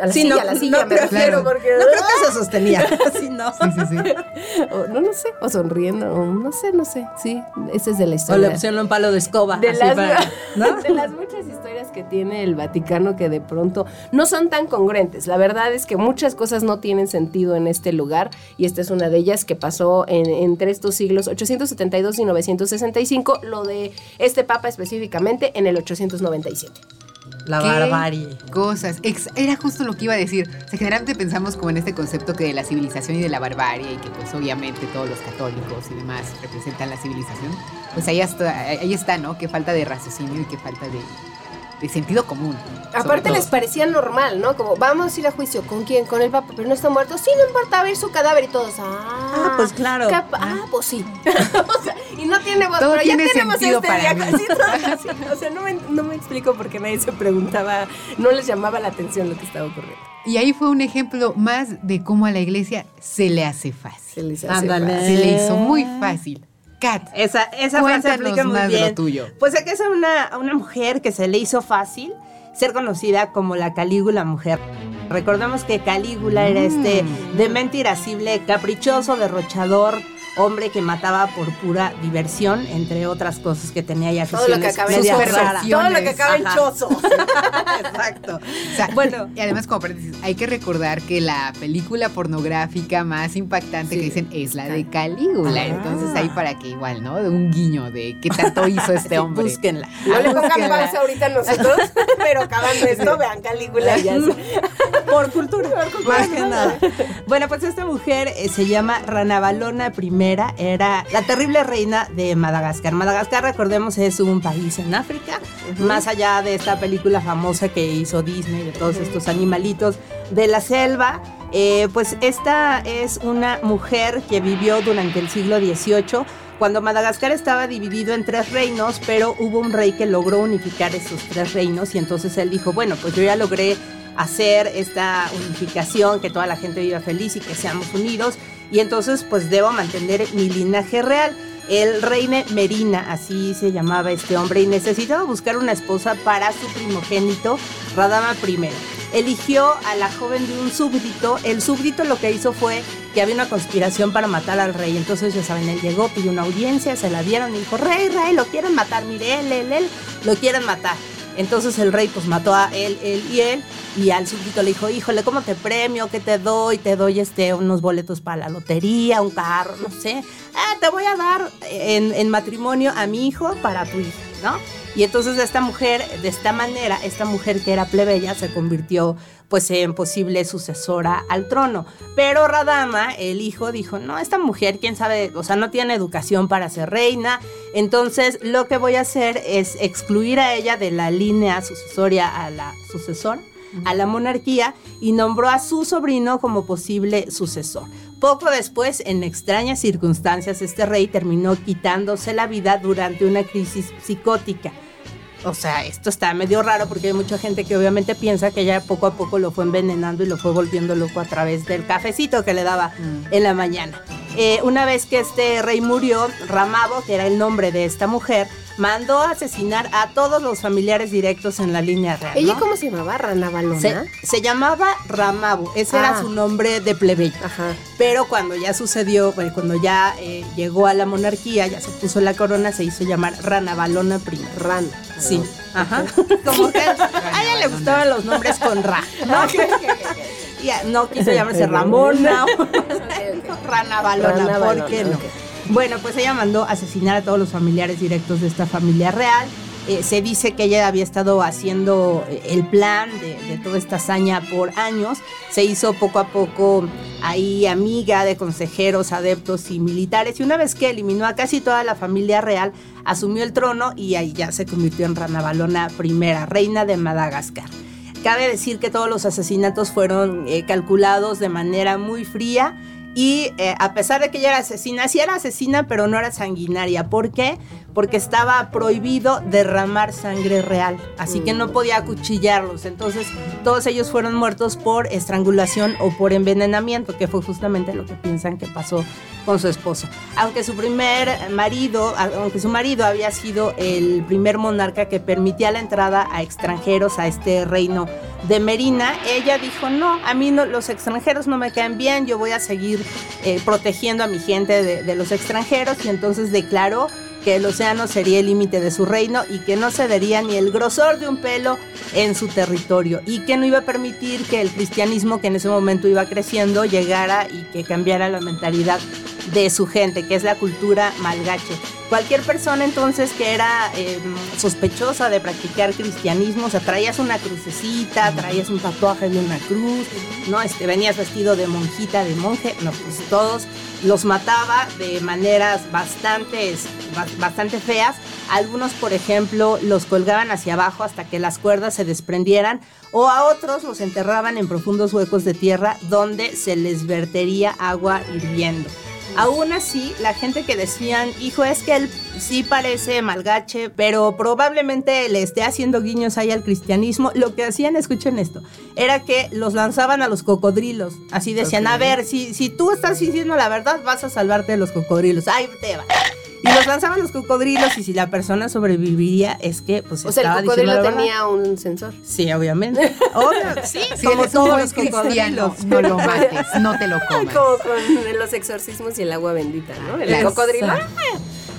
a la Sí, silla, no, a la silla no me refiero, claro. porque... No creo que se sostenía. Sí, no. Sí, sí, sí. o, no, no sé, o sonriendo, o no sé, no sé, sí, esa es de la O historia. le pusieron un palo de escoba. de así las, para- ¿no? de las muchas historias que tiene el Vaticano que de pronto no son tan congruentes. La verdad es que muchas cosas no tienen sentido en este lugar y esta es una de ellas que pasó en- entre estos siglos 872 y 965, lo de este papa específicamente en el 897. La ¿Qué barbarie. Cosas. Ex- era justo lo que iba a decir. O sea, generalmente pensamos como en este concepto que de la civilización y de la barbarie y que pues obviamente todos los católicos y demás representan la civilización. Pues ahí está, ahí está ¿no? Qué falta de raciocinio y qué falta de, de sentido común. Aparte les parecía normal, ¿no? Como, vamos a ir a juicio. ¿Con quién? Con el Papa, pero no está muerto. Sí, no importa, ver su cadáver y todos. Ah, Ah, pues claro. capa- Ah, pues sí. o sea, y no tiene voz, Todo pero tiene ya tenemos sentido este para día. Sí. O sea, no me, no me explico por qué nadie se preguntaba, no les llamaba la atención lo que estaba ocurriendo. Y ahí fue un ejemplo más de cómo a la iglesia se le hace fácil. Se les hace fácil. Se le hizo muy fácil. Esa, esa frase aplica muy más de lo bien. tuyo. Pues es que es una, una mujer que se le hizo fácil ser conocida como la Calígula mujer. Recordemos que Calígula era este Mm. demente irascible, caprichoso, derrochador, hombre que mataba por pura diversión, entre otras cosas que tenía ya Todo lo que acaba en. Todo lo que acaba en chozo. Exacto. O sea, Bueno. y además como paréntesis, hay que recordar que la película pornográfica más impactante Sí. que dicen es la de Calígula. Ah. Entonces ahí para que igual, ¿no? De un guiño de qué tanto hizo este hombre. Búsquenla. No le pongan pausa ahorita a nosotros, pero acabando esto, vean Calígula y ya. se- Por cultura. Más que nada. Bueno, pues esta mujer eh, se llama Ranavalona I, era la terrible reina de Madagascar. Madagascar, recordemos, es un país en África, más allá de esta película famosa que hizo Disney, de todos estos animalitos de la selva. eh, pues esta es una mujer que vivió durante el siglo XVIII, cuando Madagascar estaba dividido en tres reinos, pero hubo un rey que logró unificar esos tres reinos y entonces él dijo, bueno, pues yo ya logré hacer esta unificación, que toda la gente viva feliz y que seamos unidos. Y entonces pues debo mantener mi linaje real. El reine Merina, así se llamaba este hombre, y necesitaba buscar una esposa para su primogénito, Radama I. Eligió a la joven de un súbdito. El súbdito lo que hizo fue que había una conspiración para matar al rey. Entonces, ya saben, él llegó, pidió una audiencia, se la dieron y dijo, rey, rey, lo quieren matar, mire, él, él, él, lo quieren matar. Entonces el rey pues mató a él, él y él y al súbdito le dijo, híjole, ¿cómo te premio? ¿Qué te doy? Te doy este, unos boletos para la lotería, un carro, no sé. Ah, te voy a dar en, en matrimonio a mi hijo para tu hija, ¿no? Y entonces esta mujer, de esta manera, esta mujer que era plebeya se convirtió pues en posible sucesora al trono. Pero Radama, el hijo, dijo, no, esta mujer, quién sabe, o sea, no tiene educación para ser reina, entonces lo que voy a hacer es excluir a ella de la línea sucesoria a la sucesora a la monarquía y nombró a su sobrino como posible sucesor. Poco después, en extrañas circunstancias, este rey terminó quitándose la vida durante una crisis psicótica. O sea, esto está medio raro porque hay mucha gente que obviamente piensa que ella poco a poco lo fue envenenando y lo fue volviendo loco a través del cafecito que le daba en la mañana. Eh, una vez que este rey murió, Ramabo, que era el nombre de esta mujer, mandó a asesinar a todos los familiares directos en la línea real. ¿Ella ¿no? cómo se llamaba? ¿Rana Balona? Se, se llamaba Ramabo, ese era Ah. su nombre de plebeyo. Ajá. Pero cuando ya sucedió, bueno, cuando ya eh, llegó a la monarquía, ya se puso la corona, se hizo llamar Ranavalona I. Rana. Sí, ajá. Como que a ella le gustaban los nombres con Ra. ¿no? Ya, no quiso llamarse Ramona Rana Balona, Rana ¿por Balona, qué no? Bueno, pues ella mandó asesinar a todos los familiares directos de esta familia real. Eh, se dice que ella había estado haciendo eh, el plan de, toda esta hazaña por años. Se hizo poco a poco ahí amiga de consejeros, adeptos y militares. Y una vez que eliminó a casi toda la familia real, asumió el trono y ahí ya se convirtió en Rana Balona I, reina de Madagascar. Cabe decir que todos los asesinatos fueron eh, calculados de manera muy fría y eh, a pesar de que ella era asesina, sí era asesina, pero no era sanguinaria. ¿Por qué? Porque estaba prohibido derramar sangre real, así que no podía acuchillarlos. Entonces, todos ellos fueron muertos por estrangulación o por envenenamiento, que fue justamente lo que piensan que pasó con su esposo. Aunque su primer marido, aunque su marido había sido el primer monarca que permitía la entrada a extranjeros a este reino de Merina, ella dijo, no, a mí no, los extranjeros no me caen bien, yo voy a seguir eh, protegiendo a mi gente de, de los extranjeros y entonces declaró que el océano sería el límite de su reino y que no cedería ni el grosor de un pelo en su territorio y que no iba a permitir que el cristianismo que en ese momento iba creciendo llegara y que cambiara la mentalidad de su gente, que es la cultura malgache. Cualquier persona entonces que era eh, sospechosa de practicar cristianismo, o sea, traías una crucecita, traías un tatuaje de una cruz, ¿no? Este, venías vestido de monjita, de monje, no, pues todos los mataba de maneras bastante, bastante feas. Algunos, por ejemplo, los colgaban hacia abajo hasta que las cuerdas se desprendieran o a otros los enterraban en profundos huecos de tierra donde se les vertería agua hirviendo. Aún así, la gente que decían, hijo, es que él sí parece malgache, pero probablemente le esté haciendo guiños ahí al cristianismo, lo que hacían, escuchen esto, era que los lanzaban a los cocodrilos. Así decían, a ver, si, si tú estás diciendo la verdad, vas a salvarte de los cocodrilos. Ahí te va. Y los lanzaban los cocodrilos y si la persona sobreviviría es que pues O sea, el cocodrilo tenía un sensor. Sí, obviamente. Obvio, sí, Si como todos los cocodrilos. no lo mates, no te lo comas. Como con los exorcismos y el agua bendita, ¿no? El Exacto. cocodrilo ¡ah!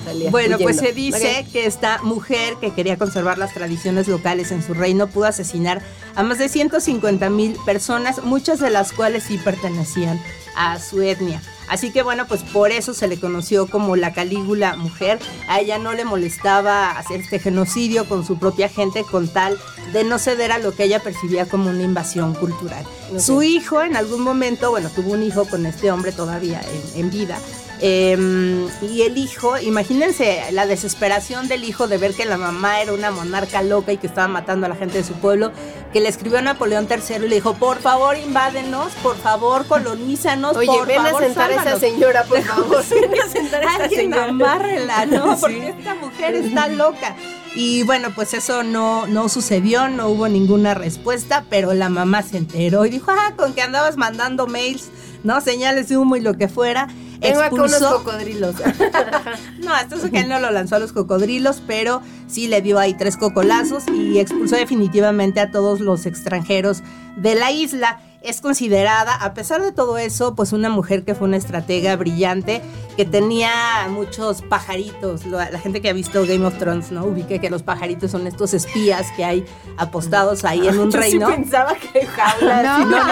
salía Bueno, pues se dice que esta mujer que quería conservar las tradiciones locales en su reino pudo asesinar a más de 150 mil personas, muchas de las cuales sí pertenecían a su etnia. Así que bueno, pues por eso se le conoció como la Calígula mujer. A ella no le molestaba hacer este genocidio con su propia gente con tal de no ceder a lo que ella percibía como una invasión cultural. Su hijo en algún momento, bueno, tuvo un hijo con este hombre todavía en, en vida. eh, y el hijo, imagínense la desesperación del hijo de ver que la mamá era una monarca loca y que estaba matando a la gente de su pueblo, que le escribió a Napoleón III y le dijo, por favor invádenos, por favor colonízanos, Oye, por ven favor a sentar a esa sálvanos". señora, por favor. Sentar a esa Alguien señora. amárrela, ¿no? Porque esta mujer está loca. Y bueno, pues eso no, no sucedió, no hubo ninguna respuesta, pero la mamá se enteró y dijo, ah, con que andabas mandando mails, ¿no? Señales de humo y lo que fuera. Tengo acá unos Expulsó- cocodrilos. no, hasta eso que él no lo lanzó a los cocodrilos, pero sí le dio ahí tres cocolazos y expulsó definitivamente a todos los extranjeros de la isla. Es considerada, a pesar de todo eso, pues una mujer que fue una estratega brillante, que tenía muchos pajaritos. Lo- La gente que ha visto Game of Thrones, ¿no? Ubique que los pajaritos son estos espías que hay apostados ahí en un Yo reino. sí pensaba que jaulas, No. no,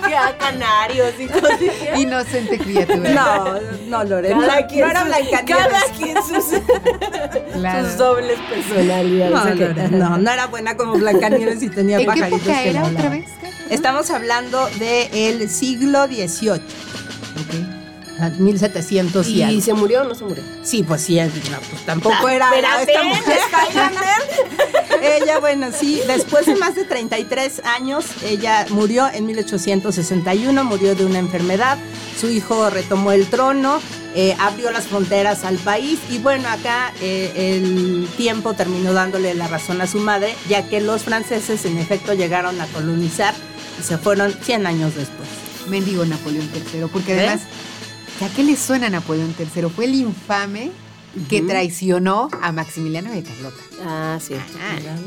que a canarios y cosas. Inocente criatura. No, no, Lorena. Cada no, quien no era. Cada quien sus, Claro. sus dobles personalidades. No. No, no, no era buena como Blancanieves y tenía ¿En qué pajaritos época que era otra vez? Estamos hablando del siglo XVIII, 1700 y, ¿Y algo. se murió o no se murió? Sí, pues sí, no, pues tampoco era Espérate, esta mujer. Ella, bueno, sí, después de más de 33 años, ella murió en 1861, murió de una enfermedad. Su hijo retomó el trono, eh, abrió las fronteras al país y bueno, acá eh, el tiempo terminó dándole la razón a su madre, ya que los franceses en efecto llegaron a colonizar y se fueron 100 años después. Mendigo Napoleón III, porque ¿Eh? además, ¿a qué le suena Napoleón III? Fue el infame que traicionó a Maximiliano de Carlota. Ah, sí.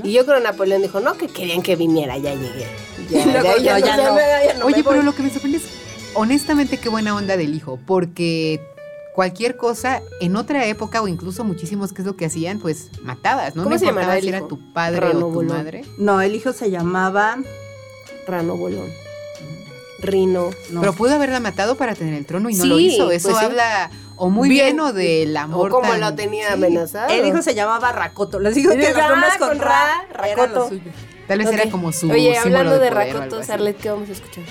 Y yo creo que Napoleón dijo, no, que querían que viniera, ya llegué. Ya, Luego, no, ya no. ya no Oye, pero lo que me sorprende es, honestamente, qué buena onda del hijo, porque cualquier cosa, en otra época o incluso muchísimos, ¿qué es lo que hacían? Pues matabas, ¿no? ¿Cómo No se importaba llamaba el si era hijo? tu padre Rano o tu Bolón. madre. No, el hijo se llamaba... Rano bolón. Rino. no, Pero pudo haberla matado para tener el trono y no Sí, lo hizo. Eso pues sí. habla o muy bien, o del amor. O como tan- lo tenía sí. amenazado. el hijo se llamaba Racoto. Les digo que Ah, los nombres con, con Ra, Racoto. Tal vez era como su Oye, símbolo hablando de, Racoto. Sarlet, ¿qué vamos a escuchar?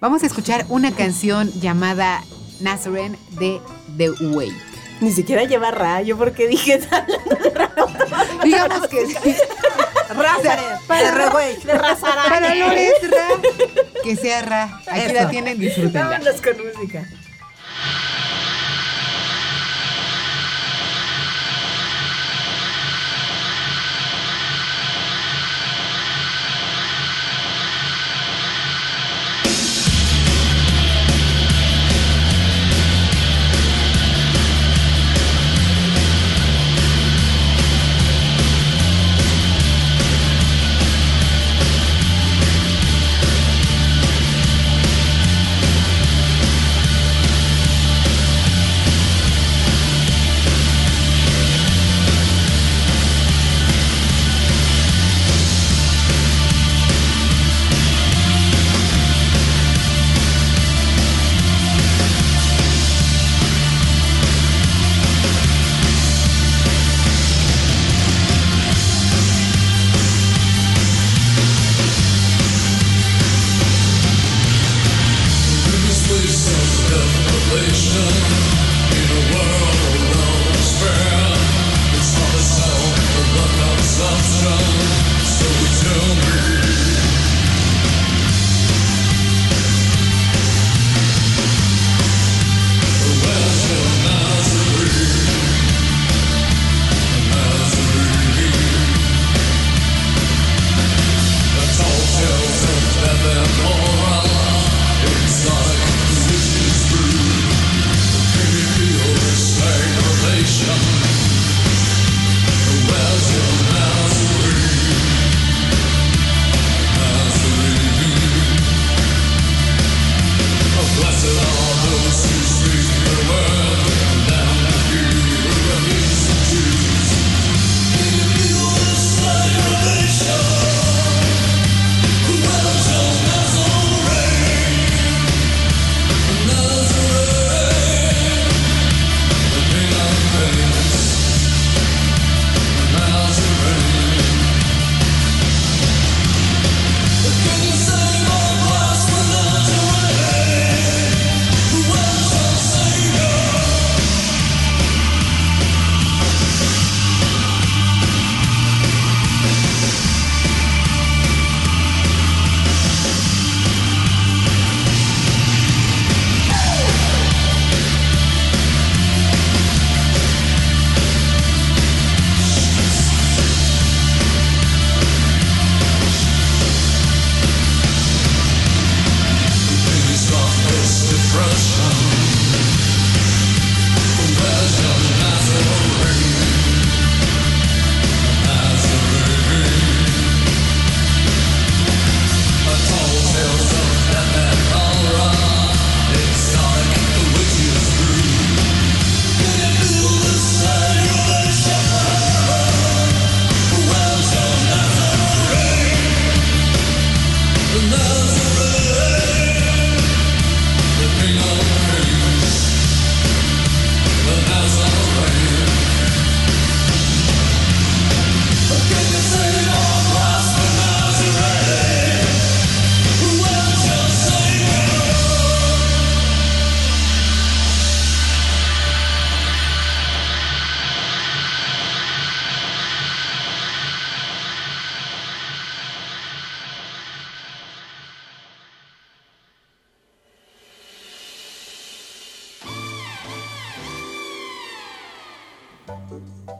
Vamos a escuchar una canción llamada Nazarene de The Way. Ni siquiera lleva Ra, yo porque dije tal. Digamos que sí. Rázare, de Regüey. De Razarán. Para Lores Ra. Que sea Ra. Aquí la Eso. tienen, disfrútenla. Vámonos con música.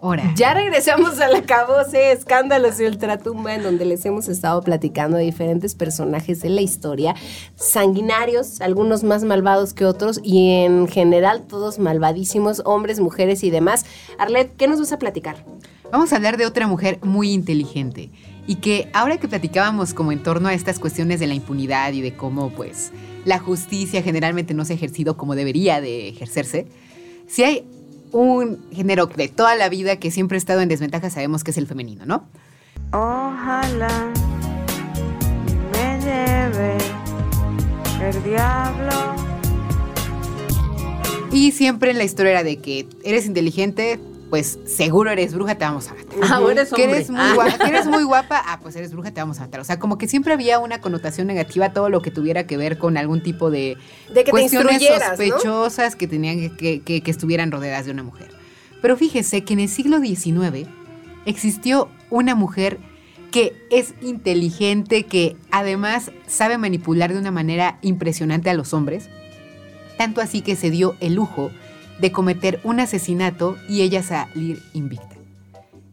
Ahora. Ya regresamos a la cabose Escándalos de Ultratumba, en donde les hemos estado platicando de diferentes personajes de la historia, sanguinarios, algunos más malvados que otros, y en general todos malvadísimos, hombres, mujeres y demás. Arlet, ¿qué nos vas a platicar? Vamos a hablar de otra mujer muy inteligente y que ahora que platicábamos como en torno a estas cuestiones de la impunidad y de cómo pues la justicia generalmente no se ha ejercido como debería de ejercerse, si hay un género de toda la vida que siempre ha estado en desventaja, sabemos que es el femenino, ¿no? Ojalá me lleve el diablo. Y siempre en la historia era de que eres inteligente, pues seguro eres bruja, te vamos a matar. Ah, o eres que hombre. eres, muy Ah. guapa, que eres muy guapa, ah, pues eres bruja, te vamos a matar. O sea, como que siempre había una connotación negativa a todo lo que tuviera que ver con algún tipo de, De que te cuestiones sospechosas que tenían que, que- que- que estuvieran rodeadas de una mujer. Pero fíjese que en el siglo XIX existió una mujer que es inteligente, que además sabe manipular de una manera impresionante a los hombres, tanto así que se dio el lujo de cometer un asesinato y ella salir invicta.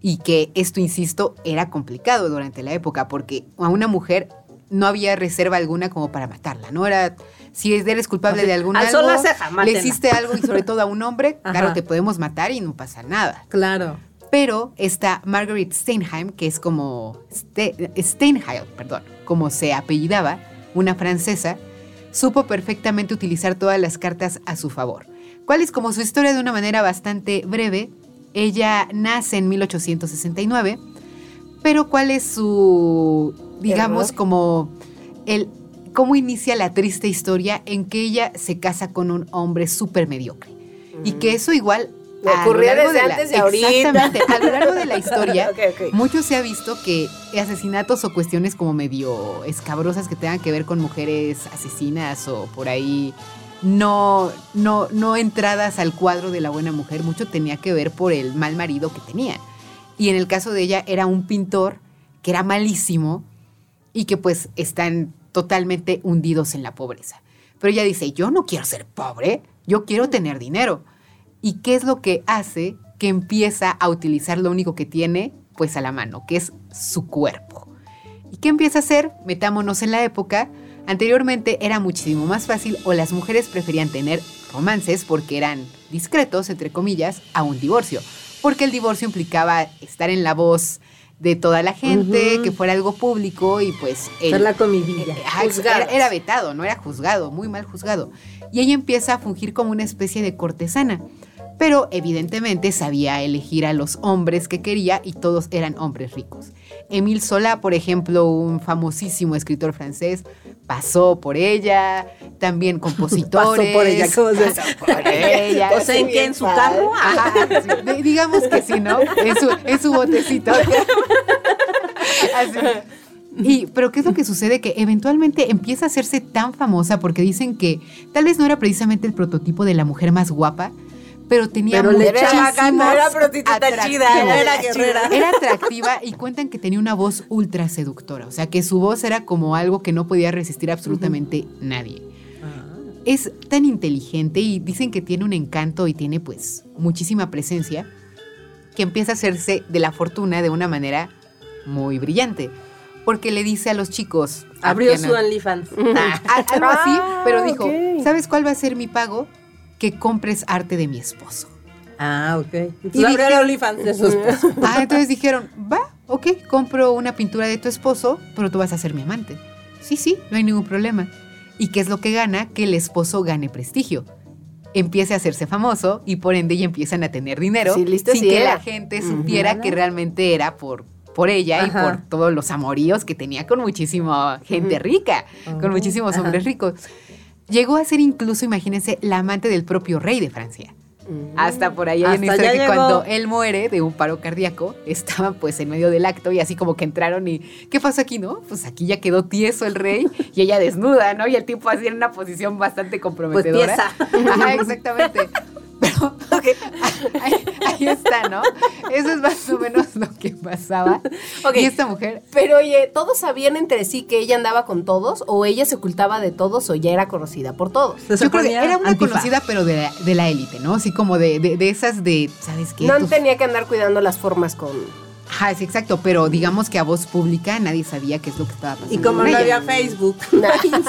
Y que esto, insisto, era complicado durante la época, porque a una mujer no había reserva alguna como para matarla, ¿no? Era, si eres culpable de algún algo, ceja, le hiciste algo y sobre todo a un hombre, claro, te podemos matar y no pasa nada. Claro. Pero está Margaret Steinheim, que es como Ste- Steinheil, perdón, como se apellidaba, una francesa, supo perfectamente utilizar todas las cartas a su favor. ¿Cuál es como su historia de una manera bastante breve? Ella nace en 1869, pero ¿cuál es su, digamos, Error. como el cómo inicia la triste historia en que ella se casa con un hombre súper mediocre? Y que eso igual lo ocurría largo desde de la- antes de ahorita. Exactamente. A lo largo de la historia, Ok, ok. mucho se ha visto que asesinatos o cuestiones como medio escabrosas que tengan que ver con mujeres asesinas o por ahí no, no, no entradas al cuadro de la buena mujer, mucho tenía que ver por el mal marido que tenía. Y en el caso de ella era un pintor que era malísimo y que pues están totalmente hundidos en la pobreza. Pero ella dice, yo no quiero ser pobre, yo quiero tener dinero. ¿Y qué es lo que hace que empieza a utilizar lo único que tiene pues a la mano, que es su cuerpo? ¿Y qué empieza a hacer? Metámonos en la época. Anteriormente era muchísimo más fácil o las mujeres preferían tener romances porque eran discretos, entre comillas, a un divorcio. Porque el divorcio implicaba estar en la voz de toda la gente, que fuera algo público y pues... Ser la comidilla. eh, era vetado, no era juzgado, muy mal juzgado. Y ella empieza a fungir como una especie de cortesana. Pero evidentemente sabía elegir a los hombres que quería y todos eran hombres ricos. Émile Zola, por ejemplo, un famosísimo escritor francés, pasó por ella, también compositores. Pasó por ella, ¿cómo se pasó por ella. O sea, ¿en qué? ¿En su carro? Ajá, sí, digamos que sí, ¿no? En su, en su botecito. Así. Y, pero ¿qué es lo que sucede? Que eventualmente empieza a hacerse tan famosa porque dicen que tal vez no era precisamente el prototipo de la mujer más guapa, pero tenía Pero muchísimos ganas. Era prostituta chida, era guerrera. Era atractiva y cuentan que tenía una voz ultra seductora. O sea, que su voz era como algo que no podía resistir absolutamente nadie. Es tan inteligente y dicen que tiene un encanto y tiene pues muchísima presencia que empieza a hacerse de la fortuna de una manera muy brillante. Porque le dice a los chicos... Abrió su OnlyFans. Ah, algo así, Ah, pero dijo. ¿sabes cuál va a ser mi pago? Que compres arte de mi esposo. Ah, ok. Y dije- el OnlyFans de su esposo. Ah, entonces dijeron, va, ok, compro una pintura de tu esposo, pero tú vas a ser mi amante. Sí, sí, no hay ningún problema. ¿Y qué es lo que gana? Que el esposo gane prestigio. Empiece a hacerse famoso y por ende ya empiezan a tener dinero Sí, listo, sin sí que era. la gente supiera que realmente era por, por ella y Ajá. por todos los amoríos que tenía con muchísima gente rica, con muchísimos hombres ricos. Llegó a ser incluso, imagínense, la amante del propio rey de Francia. Hasta por ahí hay una historia que llegó. cuando él muere de un paro cardíaco, estaba pues en medio del acto y así como que entraron y ¿qué pasó aquí, no? Pues aquí ya quedó tieso el rey y ella desnuda, ¿no? Y el tipo así en una posición bastante Pues comprometedora. pieza. Ajá, exactamente. Pero ahí, ahí está, ¿no? Eso es más o menos lo que pasaba. Ok. Y esta mujer, Pero oye, ¿todos sabían entre sí que ella andaba con todos? ¿O ella se ocultaba de todos o ya era conocida por todos? Se yo creo que ponía era una antifa. conocida, pero de la, de la élite, ¿no? Así como de, de, de esas de, ¿sabes qué? No Tus- tenía que andar cuidando las formas con... Ajá, sí, exacto, pero digamos que a voz pública nadie sabía qué es lo que estaba pasando. Y como con no ella. había Facebook,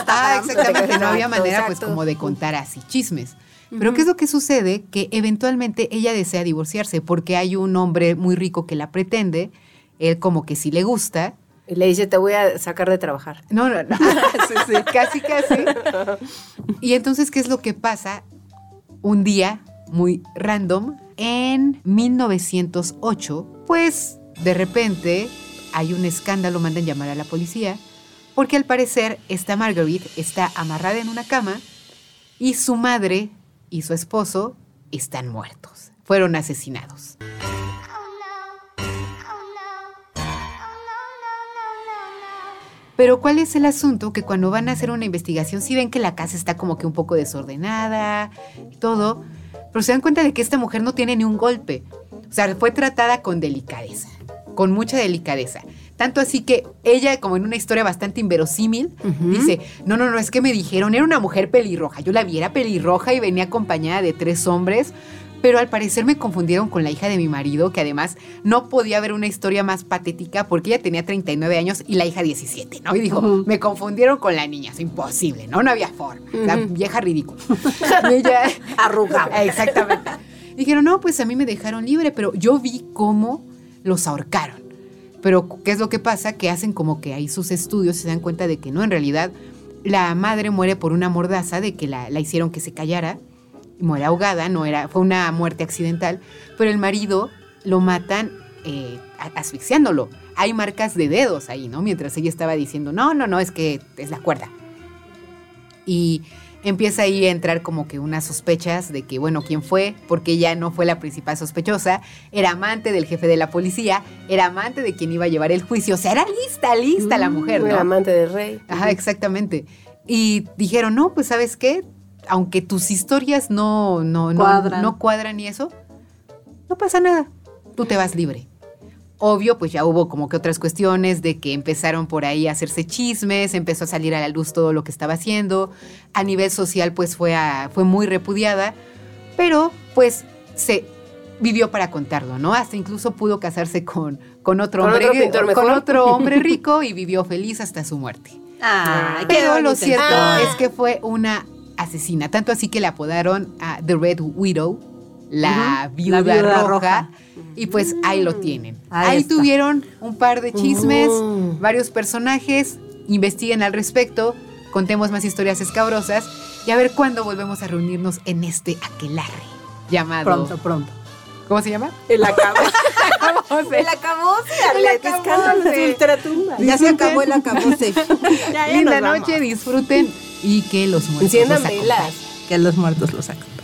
Ah, exactamente, no había Exacto, manera pues como de contar así chismes. Pero ¿qué es lo que sucede? Que eventualmente ella desea divorciarse porque hay un hombre muy rico que la pretende, él como que sí le gusta. Y le dice, te voy a sacar de trabajar. No, no, no. Sí, sí, casi, casi. Y entonces, ¿qué es lo que pasa? Un día muy random, en 1908, pues de repente hay un escándalo, mandan llamar a la policía, porque al parecer esta Marguerite está amarrada en una cama y su madre y su esposo están muertos, fueron asesinados. Pero ¿cuál es el asunto? Que cuando van a hacer una investigación, sí ven que la casa está como que un poco desordenada todo, pero se dan cuenta de que esta mujer no tiene ni un golpe. O sea, fue tratada con delicadeza, con mucha delicadeza. Tanto así que ella, como en una historia bastante inverosímil, dice, no, no, no, es que me dijeron, era una mujer pelirroja. Yo la vi, era pelirroja y venía acompañada de tres hombres. Pero al parecer me confundieron con la hija de mi marido, que además no podía haber una historia más patética porque ella tenía 39 años y la hija 17, ¿no? Y dijo, me confundieron con la niña, es imposible, ¿no? No había forma. La vieja ridícula. Y ella arrugada. Exactamente. Dijeron, no, pues a mí me dejaron libre, pero yo vi cómo los ahorcaron. Pero, ¿qué es lo que pasa? Que hacen como que ahí sus estudios se dan cuenta de que no, en realidad, la madre muere por una mordaza de que la, la hicieron que se callara. Muere ahogada, no era, fue una muerte accidental. Pero el marido lo matan eh, asfixiándolo. Hay marcas de dedos ahí, ¿no? Mientras ella estaba diciendo, no, no, no, es que es la cuerda. Y empieza ahí a entrar como que unas sospechas de que, bueno, ¿quién fue? Porque ella no fue la principal sospechosa, era amante del jefe de la policía, era amante de quien iba a llevar el juicio, o sea, era lista, lista la mujer, Era ¿no? amante del rey. Ajá, exactamente. Y dijeron, no, pues sabes qué, aunque tus historias no, no, no, Cuadran. no cuadran y eso, no pasa nada, tú te vas libre. Obvio, pues ya hubo como que otras cuestiones de que empezaron por ahí a hacerse chismes, empezó a salir a la luz todo lo que estaba haciendo. A nivel social, pues fue, a- fue muy repudiada, pero pues se vivió para contarlo, ¿no? Hasta incluso pudo casarse con, con otro ¿Con hombre, otro pintor con otro hombre rico y vivió feliz hasta su muerte. Pero lo cierto historia. es que fue una asesina, tanto así que le apodaron a The Red Widow, la, viuda, la viuda roja, roja. y pues ahí lo tienen. Ahí tuvieron un par de chismes, varios personajes, investiguen al respecto, contemos más historias escabrosas y a ver cuándo volvemos a reunirnos en este aquelarre llamado... Pronto, pronto. ¿Cómo se llama? El acabó. Acabose. el acabó, El acabose. ultratumba. Ya se acabó el acabose. Linda noche, disfruten y que los muertos Enciendan los acompañen. Que los muertos los acompañen.